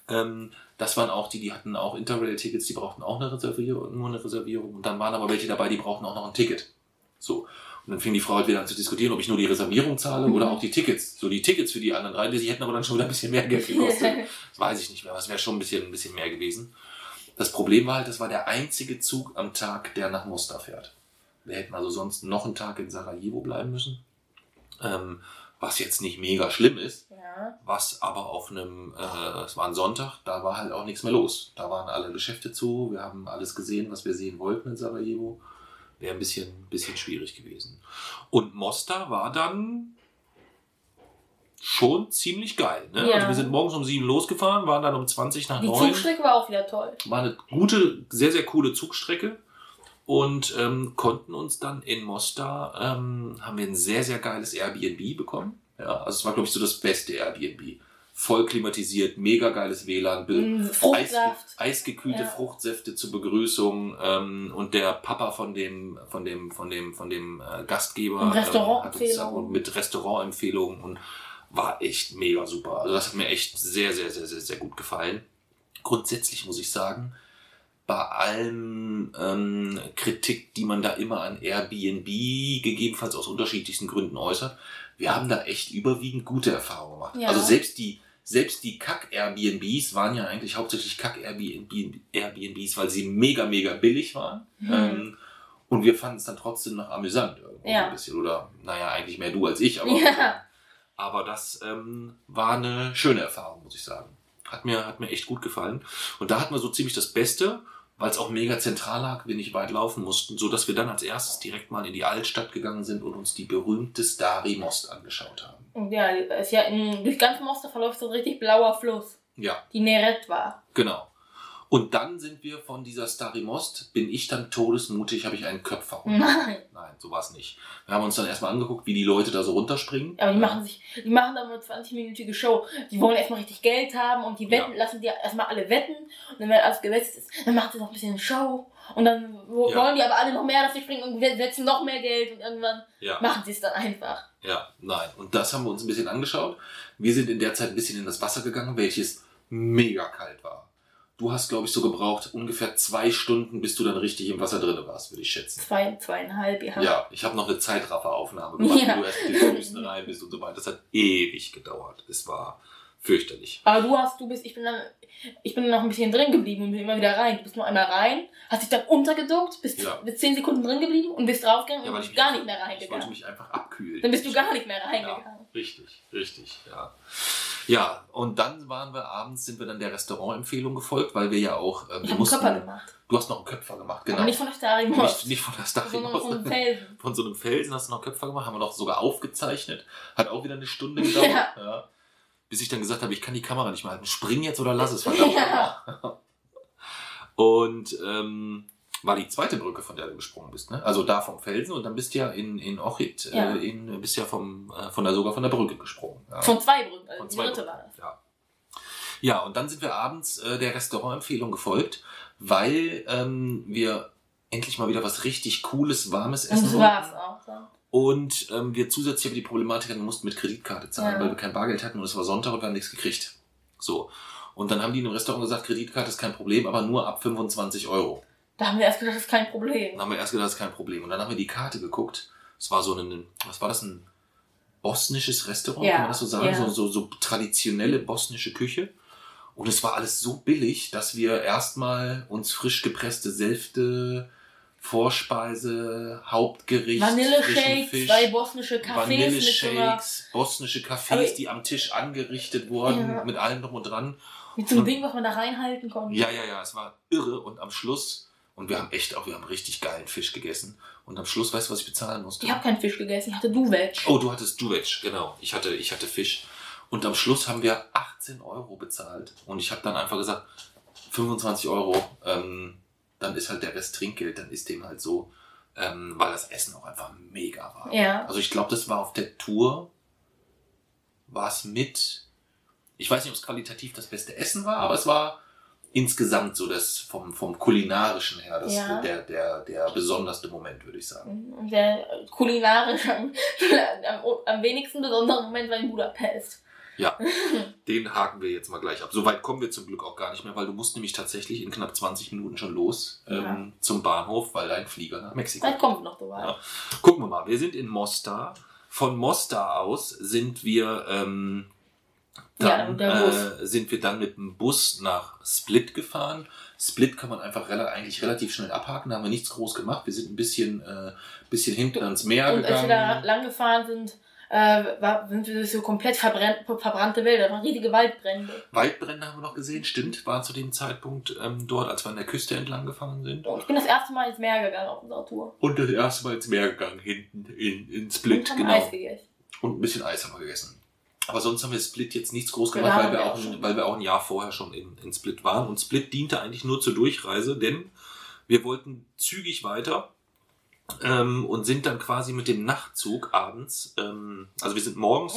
Ja.
Ähm, das waren auch die, die hatten auch Interrail-Tickets, die brauchten auch eine Reservierung, nur eine Reservierung. Und dann waren aber welche dabei, die brauchten auch noch ein Ticket. So. Und dann fing die Frau halt wieder an zu diskutieren, ob ich nur die Reservierung zahle oder auch die Tickets. So die Tickets für die anderen drei, die hätten aber dann schon wieder ein bisschen mehr Geld gekostet. Das weiß ich nicht mehr, aber es wäre schon ein bisschen, ein bisschen mehr gewesen. Das Problem war halt, das war der einzige Zug am Tag, der nach Mostar fährt. Wir hätten also sonst noch einen Tag in Sarajevo bleiben müssen. Ähm, was jetzt nicht mega schlimm ist,
ja.
was aber auf einem, äh, es war ein Sonntag, da war halt auch nichts mehr los. Da waren alle Geschäfte zu, wir haben alles gesehen, was wir sehen wollten in Sarajevo. Wäre ein bisschen, bisschen schwierig gewesen. Und Mostar war dann schon ziemlich geil. Ne?
Ja.
Also wir sind morgens um sieben losgefahren, waren dann um 20 nach
Die
neun.
Zugstrecke war auch wieder toll.
War eine gute, sehr, sehr coole Zugstrecke und ähm, konnten uns dann in Mostar, ähm, haben wir ein sehr, sehr geiles Airbnb bekommen. Ja, also es war, glaube ich, so das beste Airbnb. Voll klimatisiert, mega geiles WLAN.
Mm.
Eisge eisgekühlte
Ja.
Fruchtsäfte zur Begrüßung ähm, und der Papa von dem von dem von dem von dem äh, Gastgeber
Und
ähm, hat uns
Restaurantempfehlungen.
auch mit Restaurantempfehlungen und war echt mega super. Also das hat mir echt sehr sehr sehr sehr sehr gut gefallen. Grundsätzlich muss ich sagen, bei allem ähm, Kritik, die man da immer an Airbnb gegebenenfalls aus unterschiedlichsten Gründen äußert, wir haben da echt überwiegend gute Erfahrungen gemacht.
Ja.
Also selbst die selbst die Kack-Airbnbs waren ja eigentlich hauptsächlich Kack-Airbnbs, weil sie mega, mega billig waren.
Mhm.
Ähm, und wir fanden es dann trotzdem noch amüsant irgendwo
Ja.
ein bisschen. Oder, naja, eigentlich mehr du als ich, aber,
Ja.
Aber das ähm, war eine schöne Erfahrung, muss ich sagen. Hat mir, hat mir echt gut gefallen. Und da hatten wir so ziemlich das Beste weil es auch mega zentral lag, wir nicht weit laufen mussten, so dass wir dann als erstes direkt mal in die Altstadt gegangen sind und uns die berühmte Stari Most angeschaut haben.
Ja, ist ja in, durch ganz Mostar verläuft so ein richtig blauer Fluss,
Ja,
die Neretva.
genau. Und dann sind wir von dieser Stari Most, bin ich dann todesmutig, habe ich einen Köpfer.
Nein.
Nein, so war es nicht. Wir haben uns dann erstmal angeguckt, wie die Leute da so runterspringen.
Aber die machen sich, die machen dann eine 20-minütige Show. Die wollen erstmal richtig Geld haben und die wetten, lassen die erstmal alle wetten. Und dann, wenn alles gewetzt ist, dann machen sie noch ein bisschen Show. Und dann wo-
Ja.
wollen die aber alle noch mehr, dass sie springen und setzen noch mehr Geld und irgendwann
Ja.
machen sie es dann einfach.
Ja, nein. Und das haben wir uns ein bisschen angeschaut. Wir sind in der Zeit ein bisschen in das Wasser gegangen, welches mega kalt war. Du hast, glaube ich, so gebraucht ungefähr zwei Stunden, bis du dann richtig im Wasser drin warst, würde ich schätzen.
Zwei, zweieinhalb, ja.
Ja, ich habe noch eine Zeitrafferaufnahme gemacht,
Ja.
wie du erst den Füßen rein bist und so weiter. Das hat ewig gedauert. Es war fürchterlich.
Aber du hast, du bist, ich bin dann, ich bin noch ein bisschen drin geblieben und bin immer wieder rein. Du bist nur einmal rein, hast dich dann untergeduckt, bist,
Ja.
bist zehn Sekunden drin geblieben und bist draufgegangen
Ja,
und bist gar nicht mehr
Ich wollte
reingegangen.
mich einfach abkühlen.
Dann bist du gar nicht mehr reingegangen.
Ja, richtig, richtig, ja. Ja, und dann waren wir abends, sind wir dann der Restaurantempfehlung gefolgt, weil wir ja auch,
Ich
wir
habe einen
mussten,
Körper gemacht.
du hast noch einen Köpfer gemacht, genau.
Aber nicht von der Stari
nicht, nicht von der Stari
sondern von einem. Felsen.
Von so einem Felsen hast du noch Köpfer gemacht, haben wir noch sogar aufgezeichnet. Hat auch wieder eine Stunde gedauert.
Ja.
Ja. Bis ich dann gesagt habe, ich kann die Kamera nicht mehr halten. Spring jetzt oder lass es, verdammt.
Ja.
Und ähm, war die zweite Brücke, von der du gesprungen bist. Ne? Also da vom Felsen und dann bist du ja in, in Ochit,
Ja.
äh, in, bist ja vom, äh, von der, sogar von der Brücke gesprungen. Ja.
Von zwei Brücken, also
Von
die
zwei
dritte
Brücken,
war das.
Ja. ja, und dann sind wir abends äh, der Restaurantempfehlung gefolgt, weil ähm, wir endlich mal wieder was richtig Cooles, warmes
Und
essen
das
wollten.
war's auch dann.
Und ähm, wir zusätzlich aber die Problematik hatten, wir mussten mit Kreditkarte zahlen,
Ja.
weil wir kein Bargeld hatten und es war Sonntag und wir haben nichts gekriegt. So. Und dann haben die in dem Restaurant gesagt, Kreditkarte ist kein Problem, aber nur ab 25 Euro.
Da haben wir erst gedacht, das ist kein Problem.
Dann haben wir erst gedacht, das ist kein Problem. Und dann haben wir die Karte geguckt. Es war so ein, was war das, ein bosnisches Restaurant,
Ja,
kann man das so sagen?
ja.
So, so, so traditionelle bosnische Küche. Und es war alles so billig, dass wir erstmal uns frisch gepresste Säfte, Vorspeise, Hauptgericht,
Vanilleshakes, zwei bosnische einer...
Vanilleshakes, bosnische Cafés, die am Tisch angerichtet wurden,
Ja.
mit allem drum und dran.
Mit so einem Ding, was man da reinhalten konnte.
Ja, ja, ja, es war irre und am Schluss, und wir haben echt auch, wir haben richtig geilen Fisch gegessen. Und am Schluss, weißt du, was ich bezahlen musste?
Ich habe keinen Fisch gegessen, ich hatte Duvetsch.
Oh, du hattest Duvetsch, genau. Ich hatte, ich hatte Fisch. Und am Schluss haben wir 18 Euro bezahlt. Und ich habe dann einfach gesagt, 25 Euro, ähm, dann ist halt der Rest Trinkgeld, dann ist dem halt so, ähm, weil das Essen auch einfach mega war.
Ja.
Also ich glaube, das war auf der Tour, war es mit, ich weiß nicht, ob es qualitativ das beste Essen war, aber es war insgesamt so das vom, vom kulinarischen her, das,
Ja.
der, der, der besonderste Moment, würde ich sagen.
Und der kulinarisch am, am, wenigsten besondere Moment war in Budapest.
Ja, den haken wir jetzt mal gleich ab. Soweit kommen wir zum Glück auch gar nicht mehr, weil du musst nämlich tatsächlich in knapp 20 Minuten schon los ähm,
Ja.
zum Bahnhof, weil dein Flieger nach Mexiko
Vielleicht kommt noch so weit.
Ja. Gucken wir mal, wir sind in Mostar. Von Mostar aus sind wir ähm, dann,
Bus.
äh, sind wir dann mit dem Bus nach Split gefahren. Split kann man einfach rela eigentlich relativ schnell abhaken, da haben wir nichts groß gemacht. Wir sind ein bisschen, äh, bisschen hinten ans Meer
Und als wir da
gegangen.
lang gefahren sind, äh, war, sind wir durch so komplett verbrannte Wälder. Waren riesige Waldbrände.
Waldbrände haben wir noch gesehen, stimmt, waren zu dem Zeitpunkt ähm, dort, als wir an der Küste entlang gefahren sind.
Und ich bin das erste Mal ins Meer gegangen auf unserer Tour.
Und das erste Mal ins Meer gegangen, hinten in, in
Und
Split,
haben
genau.
Eis gegessen.
Und ein bisschen Eis haben wir gegessen. Aber sonst haben wir Split jetzt nichts groß
Ja,
gemacht, weil,
haben
wir auch,
schon.
weil wir auch ein Jahr vorher schon in, in Split waren. Und Split diente eigentlich nur zur Durchreise, denn wir wollten zügig weiter ähm, und sind dann quasi mit dem Nachtzug abends, ähm, also wir sind morgens,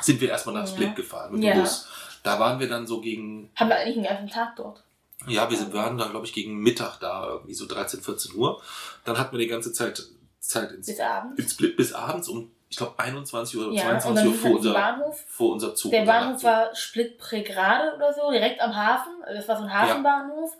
sind wir erstmal nach
Ja.
Split gefahren mit
Ja.
dem Bus. Da waren wir dann so gegen,
haben wir eigentlich einen ganzen Tag dort.
ja, wir waren da glaube ich gegen Mittag da, irgendwie so 13, 14 Uhr. Dann hatten wir die ganze Zeit Zeit ins,
Bis abends.
in Split bis abends um, ich glaube 21 Uhr oder
Ja, und
22
dann
Uhr vor
zum
unser,
Bahnhof.
vor unser Zug.
Der Bahnhof war Split Pregrade oder so, direkt am Hafen. Das war so ein Hafenbahnhof.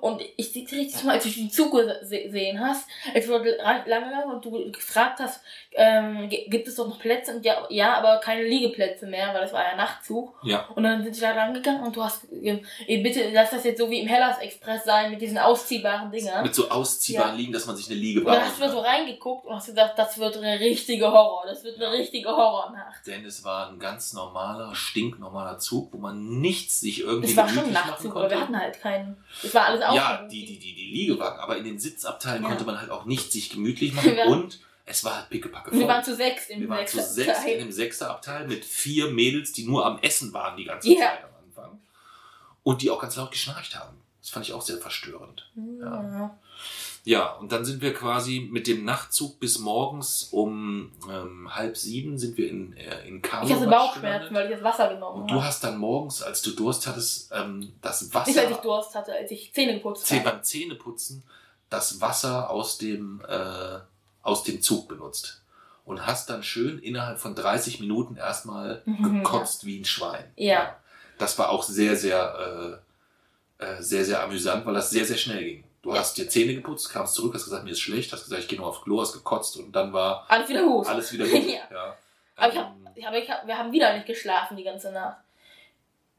Und ich sehe richtig mal, als du den Zug gesehen hast, als wir dort lang gegangen und du gefragt hast, ähm, gibt es doch noch Plätze? Und ja, ja, aber keine Liegeplätze mehr, weil das war ja Nachtzug.
Ja,
Und dann sind wir da lang gegangen und du hast, ey, bitte lass das jetzt so wie im Hellas Express sein, mit diesen ausziehbaren Dingern.
mit so ausziehbaren
Ja.
Liegen, dass man sich eine Liege
Und dann hast du so reingeguckt und hast gesagt, das wird eine richtige Horror. es wird eine richtige Horrornacht.
Denn es war ein ganz normaler, stinknormaler Zug, wo man nichts sich irgendwie
Es war schon Nachtzug, aber wir hatten halt keinen. Es war alles
Ja,
aufgehoben.
die, die, die, die Liegewagen, aber in den Sitzabteilen
Ja.
konnte man halt auch nicht sich gemütlich machen
Ja.
und es war halt pickepacke
Und wir
voll.
waren zu sechs im
Wir waren zu sechs in dem Sechserabteil mit vier Mädels, die nur am Essen waren die ganze
Ja.
Zeit am Anfang. Und die auch ganz laut geschnarcht haben. Das fand ich auch sehr verstörend.
Ja.
Ja, und dann sind wir quasi mit dem Nachtzug bis morgens um ähm, halb sieben sind wir in, äh, in
Ich
Karlowatsch
hatte Bauchschmerzen,
gelandet.
weil ich das Wasser genommen
Und du
habe.
hast dann morgens, als du Durst hattest, ähm, das
Nicht, als ich
Wasser
Durst hatte, als ich Zähne geputzt habe.
beim Zähneputzen das Wasser aus dem, äh, aus dem Zug benutzt. Und hast dann schön innerhalb von 30 Minuten erstmal
Mhm,
gekotzt wie ein Schwein.
Ja.
Das war auch sehr, sehr, äh, äh, sehr, sehr amüsant, weil das sehr, sehr schnell ging. Du hast dir Zähne geputzt, kamst zurück, hast gesagt, mir ist schlecht, hast gesagt, ich gehe nur auf Klo, hast gekotzt und dann war
Alles wieder gut.
alles wieder gut.
Ja.
ja.
Aber ich hab,
Ähm,
ich hab, ich hab, wir haben wieder nicht geschlafen die ganze Nacht.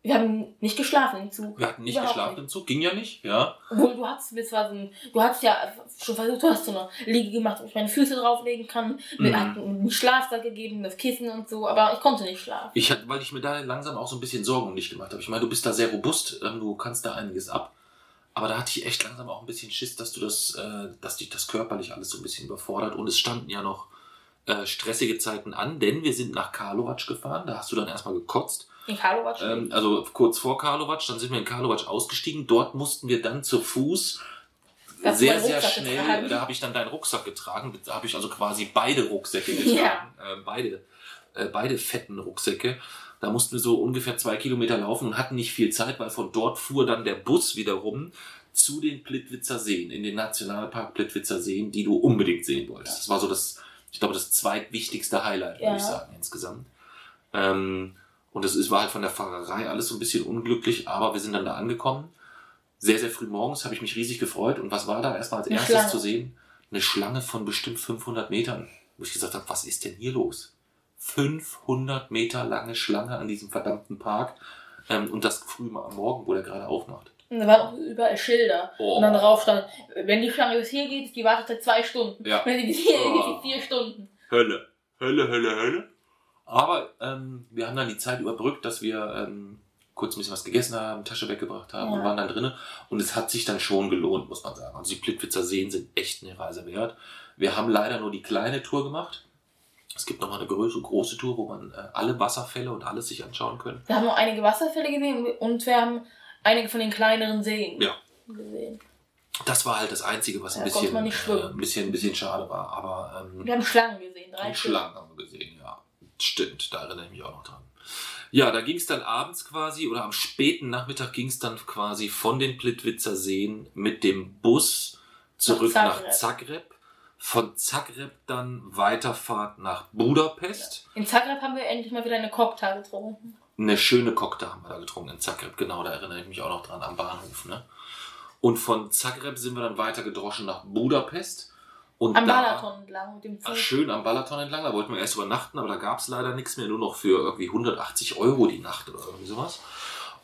Wir haben nicht geschlafen im Zug.
wir hatten nicht
Überhaupt
geschlafen im Zug, ging ja nicht, ja.
Obwohl du hattest mir zwar so ein, du hattest ja schon versucht, du hast so eine Liege gemacht, wo ich meine Füße drauflegen kann. Mir
Mhm.
hat einen Schlafsack gegeben, das Kissen und so, aber ich konnte nicht schlafen.
Ich hatte, weil ich mir da langsam auch so ein bisschen Sorgen um dich gemacht habe. Ich meine, du bist da sehr robust, ähm, du kannst da einiges ab. Aber da hatte ich echt langsam auch ein bisschen Schiss, dass du das, äh, dass dich das körperlich alles so ein bisschen überfordert. Und es standen ja noch äh, stressige Zeiten an, denn wir sind nach Karlovac gefahren. Da hast du dann erstmal gekotzt.
In Karlovac.
Ähm, also kurz vor Karlovac, dann sind wir in Karlovac ausgestiegen. Dort mussten wir dann zu Fuß
du
sehr, sehr schnell.
getragen?
Da habe ich dann deinen Rucksack getragen. Da habe ich also quasi beide Rucksäcke getragen.
Ja.
Äh, beide, äh, beide fetten Rucksäcke. Da mussten wir so ungefähr zwei Kilometer laufen und hatten nicht viel Zeit, weil von dort fuhr dann der Bus wiederum zu den Plitwitzer Seen, in den Nationalpark Plitwitzer Seen, die du unbedingt sehen wolltest. Das war so das, ich glaube, das zweitwichtigste Highlight, würde
Ja.
ich sagen, insgesamt. Ähm, und es ist- war halt von der Fahrerei alles so ein bisschen unglücklich, aber wir sind dann da angekommen. Sehr, sehr früh morgens habe ich mich riesig gefreut. Und was war da erstmal als
Eine
erstes
Schlange.
zu sehen? Eine Schlange von bestimmt 500 Metern. Wo ich gesagt habe, was ist denn hier los? 500 Meter lange Schlange an diesem verdammten Park. Ähm, und das früh mal am Morgen, wo der gerade aufmacht.
Und da waren auch überall Schilder.
Oh.
Und dann drauf stand, wenn die Schlange bis hier geht, die Wartezeit zwei Stunden.
Ja.
Wenn sie bis hier geht,
Oh.
ist sie vier Stunden.
Hölle. Hölle, Hölle, Hölle. Aber ähm, wir haben dann die Zeit überbrückt, dass wir ähm, kurz ein bisschen was gegessen haben, Tasche weggebracht haben und
Ja.
waren dann drinnen. Und es hat sich dann schon gelohnt, muss man sagen. Also die Plitwitzer Seen sind echt eine Reise wert. Wir haben leider nur die kleine Tour gemacht. Es gibt nochmal eine große, große Tour, wo man äh, alle Wasserfälle und alles sich anschauen können.
Wir haben noch einige Wasserfälle gesehen und wir haben einige von den kleineren Seen
Ja.
gesehen.
Das war halt das Einzige, was ein bisschen, äh, ein bisschen, ein bisschen schade war. Aber ähm,
Wir haben Schlangen gesehen, drei.
Schlangen haben wir gesehen, ja. Stimmt, da erinnere ich mich auch noch dran. Ja, da ging es dann abends quasi oder am späten Nachmittag ging es dann quasi von den Plitwitzer Seen mit dem Bus zurück
Nach
nach
Zagreb.
Von Zagreb dann Weiterfahrt nach Budapest.
In Zagreb haben wir endlich mal wieder eine Cocktail getrunken.
Eine schöne Cocktail haben wir da getrunken in Zagreb, genau, da erinnere ich mich auch noch dran am Bahnhof. Ne? Und von Zagreb sind wir dann weiter gedroschen nach Budapest. Und
Am
da,
Balaton entlang mit dem Zug.
Ah, schön am Balaton entlang, da wollten wir erst übernachten, aber da gab es leider nichts mehr, nur noch für irgendwie 180 Euro die Nacht oder irgendwie sowas.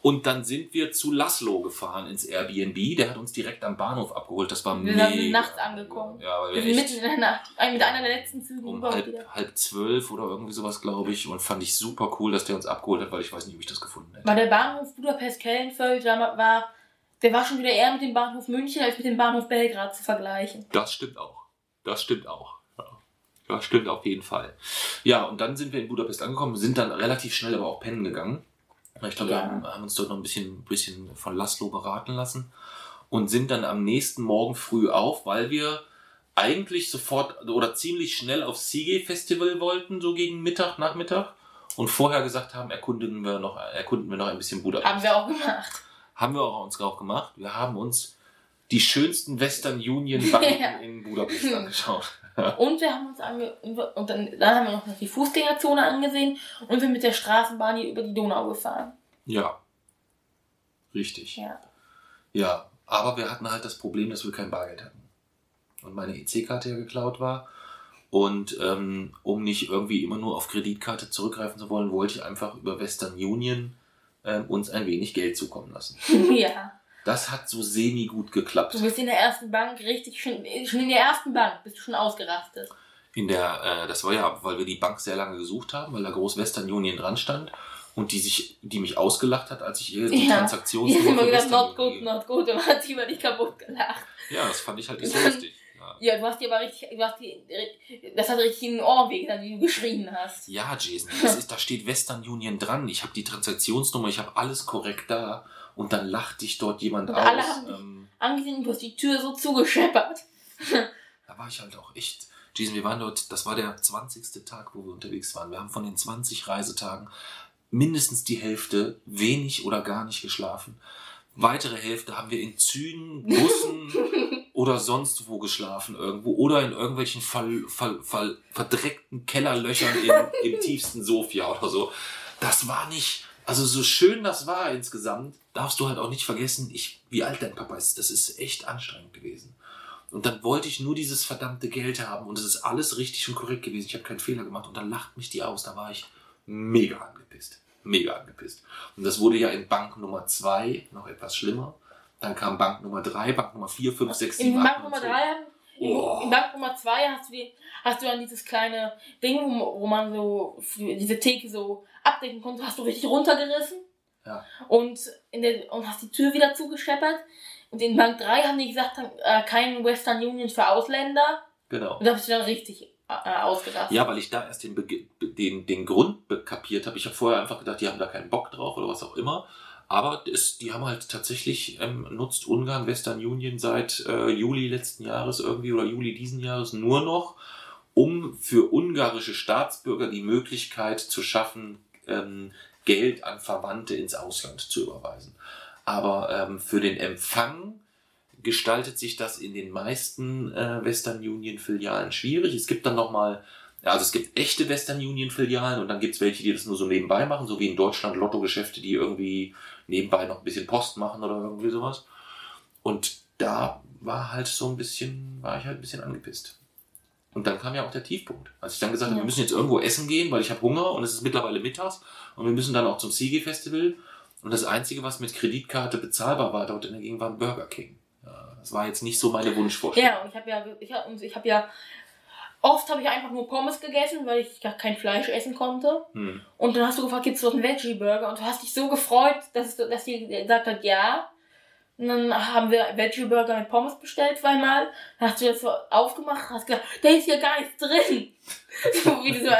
Und dann sind wir zu Laszlo gefahren ins Airbnb, der hat uns direkt am Bahnhof abgeholt, das war
Wir
mega.
sind nachts angekommen.
Ja, weil
Wir
wir
sind mitten in der Nacht. Ein- Mit einer der letzten Züge
um halb, halb zwölf oder irgendwie sowas, glaube ich, und fand ich super cool, dass der uns abgeholt hat, weil ich weiß nicht, ob ich das gefunden hätte.
Weil der Bahnhof Budapest-Kellenfeld war, war, der war schon wieder eher mit dem Bahnhof München als mit dem Bahnhof Belgrad zu vergleichen.
Das stimmt auch. Das stimmt auch. Ja. Das stimmt auf jeden Fall. Ja, und dann sind wir in Budapest angekommen, sind dann relativ schnell aber auch pennen gegangen. Ich glaube,
Ja.
wir haben, haben uns dort noch ein bisschen, bisschen von Laszlo beraten lassen und sind dann am nächsten Morgen früh auf, weil wir eigentlich sofort oder ziemlich schnell aufs Seagate Festival wollten, so gegen Mittag, Nachmittag. Und vorher gesagt haben, erkunden wir noch, erkunden wir noch ein bisschen Budapest.
Haben wir auch gemacht.
Haben wir auch uns auch gemacht. Wir haben uns die schönsten Western Union Banken
Ja.
in Budapest angeschaut.
Und wir haben uns ange und dann, dann haben wir noch die Fußgängerzone angesehen und sind mit der Straßenbahn hier über die Donau gefahren.
Ja. Richtig.
Ja.
Ja, aber wir hatten halt das Problem, dass wir kein Bargeld hatten. Und meine EC-Karte ja geklaut war. Und ähm, um nicht irgendwie immer nur auf Kreditkarte zurückgreifen zu wollen, wollte ich einfach über Western Union ähm, uns ein wenig Geld zukommen lassen.
ja.
Das hat so semi gut geklappt.
Du bist in der ersten Bank richtig schon, schon in der ersten Bank bist du schon ausgerastet.
In der, äh, das war ja, weil wir die Bank sehr lange gesucht haben, weil da groß Western Union dran stand und die sich, die mich ausgelacht hat, als ich ihr die
Ja.
Transaktions
Die haben immer gesagt, not good, not good. Und hat sie über dich kaputt gelacht.
Ja, das fand ich halt nicht so lustig. Ja.
Ja, du hast dir aber richtig, du hast die, das hat richtig in den Ohren wehgetan, wie du geschrien hast.
Ja, Jason, das ist, da steht Western Union dran. Ich habe die Transaktionsnummer, ich habe alles korrekt da. Und dann lacht dich dort jemand
Und
aus.
alle haben
Ähm,
Angesehen, du hast die Tür so zugescheppert.
da war ich halt auch echt. Jason, wir waren dort, das war der 20. Tag, wo wir unterwegs waren. Wir haben von den 20 Reisetagen mindestens die Hälfte wenig oder gar nicht geschlafen. Weitere Hälfte haben wir in Zügen, Bussen oder sonst wo geschlafen irgendwo oder in irgendwelchen Fall, Fall, Fall, verdreckten Kellerlöchern im, im tiefsten Sofia oder so. Das war nicht, also so schön das war insgesamt, darfst du halt auch nicht vergessen, ich, wie alt dein Papa ist. Das ist echt anstrengend gewesen. Und dann wollte ich nur dieses verdammte Geld haben und es ist alles richtig und korrekt gewesen. Ich habe keinen Fehler gemacht und dann lacht mich die aus. Da war ich mega angepisst. Mega angepisst. Und das wurde ja in Bank Nummer zwei noch etwas schlimmer. Dann kam Bank Nummer drei, Bank Nummer vier, fünf, sechs,
In
sieben,
Bank Nummer
neun,
3,
zehn.
In,
Oh.
in Bank Nummer 2 hast du, die, hast du dann dieses kleine Ding, wo, man so diese Theke so abdecken konnte, hast du richtig runtergerissen.
Ja.
Und, in der, und hast die Tür wieder zugescheppert. Und in Bank 3 haben die gesagt, äh, kein Western Union für Ausländer.
Genau.
Und da hast du dann richtig äh, ausgedacht.
Ja, weil ich da erst den, Bege- den, den Grund be- kapiert habe. Ich habe vorher einfach gedacht, die haben da keinen Bock drauf oder was auch immer. Aber es, die haben halt tatsächlich, ähm, nutzt Ungarn Western Union seit äh, Juli letzten Jahres irgendwie oder Juli diesen Jahres nur noch, um für ungarische Staatsbürger die Möglichkeit zu schaffen, ähm, Geld an Verwandte ins Ausland zu überweisen. Aber ähm, für den Empfang gestaltet sich das in den meisten äh, Western Union Filialen schwierig. Es gibt dann nochmal, also es gibt echte Western Union Filialen und dann gibt es welche, die das nur so nebenbei machen, so wie in Deutschland Lottogeschäfte, die irgendwie nebenbei noch ein bisschen Post machen oder irgendwie sowas. Und da war halt so ein bisschen, war ich halt ein bisschen angepisst. Und dann kam ja auch der Tiefpunkt. Als ich dann gesagt habe,
Ja.
wir müssen jetzt irgendwo essen gehen, weil ich habe Hunger und es ist mittlerweile mittags und wir müssen dann auch zum CG Festival. Und das Einzige, was mit Kreditkarte bezahlbar war dort in der Gegend, war ein Burger King. Das war jetzt nicht so meine Wunschvorstellung.
Ja, und ich habe ja, ich hab, und ich habe ja, oft habe ich einfach nur Pommes gegessen, weil ich gar kein Fleisch essen konnte.
Hm. Und
Und dann hast du gefragt, gibt's dort einen Veggie-Burger? Und du hast dich so gefreut, dass, dass sie gesagt hat, ja. Und dann haben wir Veggie-Burger mit Pommes bestellt zweimal. Dann hast du das so aufgemacht, hast gesagt, da ist ja gar nichts drin. so wie du so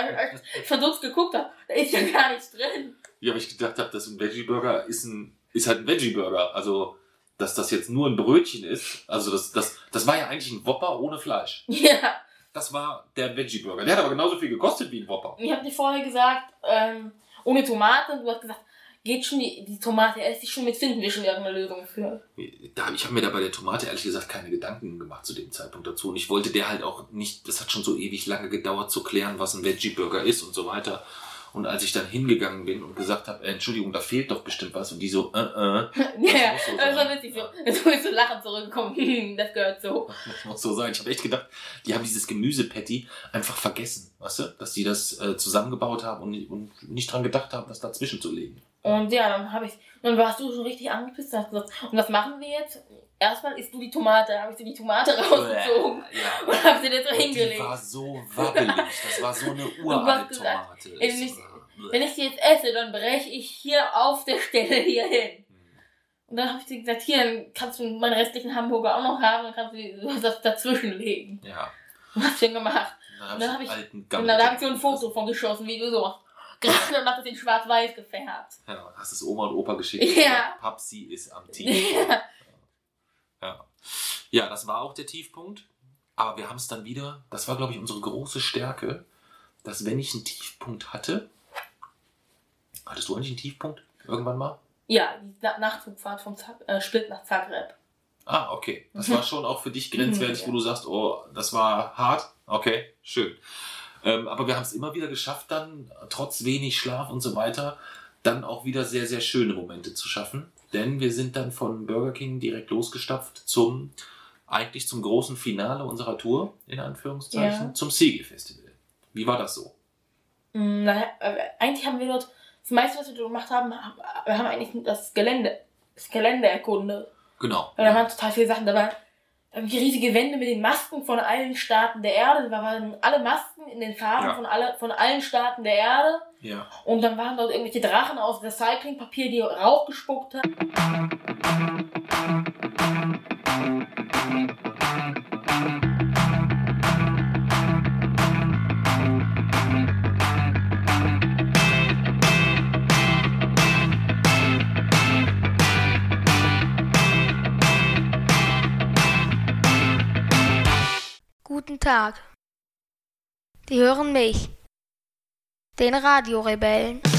verdutzt geguckt hast, da ist ja gar nichts drin.
Ja, weil ich gedacht habe, dass ein Veggie-Burger ist, ein, ist halt ein Veggie-Burger. Also, dass das jetzt nur ein Brötchen ist. Also, das, das, das war ja eigentlich ein Whopper ohne Fleisch.
Ja.
Das war der Veggie-Burger. Der hat aber genauso viel gekostet wie ein Whopper.
Ich habe dir vorher gesagt, ähm, ohne Tomate. Und du hast gesagt, geht schon die, die Tomate, esse ich schon mit, finden wir schon irgendeine Lösung für.
Da, ich habe mir da bei der Tomate ehrlich gesagt keine Gedanken gemacht zu dem Zeitpunkt dazu. Und ich wollte der halt auch nicht, das hat schon so ewig lange gedauert zu klären, was ein Veggie-Burger ist und so weiter. Und als ich dann hingegangen bin und gesagt habe, äh, Entschuldigung, da fehlt doch bestimmt was. Und die so, äh, äh,
ja,
so
das war witzig so. Jetzt bin ich so lachend zurückgekommen. Das gehört so.
Das muss so sein. Ich habe echt gedacht, die haben dieses Gemüsepatty einfach vergessen, weißt du? Dass die das äh, zusammengebaut haben und, nicht- und nicht dran gedacht haben, das dazwischen zu legen.
Und ja, dann habe ich, dann warst du schon richtig angepisst. Hast gesagt, und was machen wir jetzt? Erstmal isst du die Tomate. Habe ich dir die Tomate rausgezogen
Ja.
und habe sie dir so
Und die
hingelegt.
war so wabbelig. Das war so eine uralte Tomate. Es
nicht-
war-
Wenn ich sie jetzt esse, dann breche ich hier auf der Stelle hier hin. Und dann habe ich dir gesagt, hier, dann kannst du meinen restlichen Hamburger auch noch haben, dann kannst du das dazwischen legen.
Ja.
Und hast du denn gemacht?
Dann
dann
habe
hab
ich
ich- Und
Gammel
dann habe ich so ein. Foto von geschossen, wie du so. Gerade dann hat das in schwarz-weiß gefärbt.
Ja, hast es Oma und Opa geschickt.
Ja.
Papsi ist am Tief.
Ja.
Ja. ja, das war auch der Tiefpunkt. Aber wir haben es dann wieder, das war, glaube ich, unsere große Stärke, dass wenn ich einen Tiefpunkt hatte, hattest du eigentlich einen Tiefpunkt irgendwann mal?
Ja, die Na Nachtzugfahrt vom Zag äh, Split nach Zagreb.
Ah, okay. Das war schon auch für dich grenzwertig, wo du sagst, oh, das war hart. Okay, schön. Ähm, aber wir haben es immer wieder geschafft, dann, trotz wenig Schlaf und so weiter, dann auch wieder sehr, sehr schöne Momente zu schaffen. Denn wir sind dann von Burger King direkt losgestapft zum, eigentlich zum großen Finale unserer Tour, in Anführungszeichen,
Ja.
zum Segi Festival. Wie war das so?
Mm, Na, äh, eigentlich haben wir dort, das meiste, was wir dort gemacht haben, wir haben eigentlich das Gelände, das Gelände erkundet.
Genau.
Weil da waren total viele Sachen dabei. irgendwie riesige Wände mit den Masken von allen Staaten der Erde. Da waren alle Masken in den Farben
Ja.
von, alle, von allen Staaten der Erde.
Ja.
Und dann waren dort irgendwelche Drachen aus Recyclingpapier, die Rauch gespuckt haben.
Guten Tag. Sie hören mich, den Radiorebellen.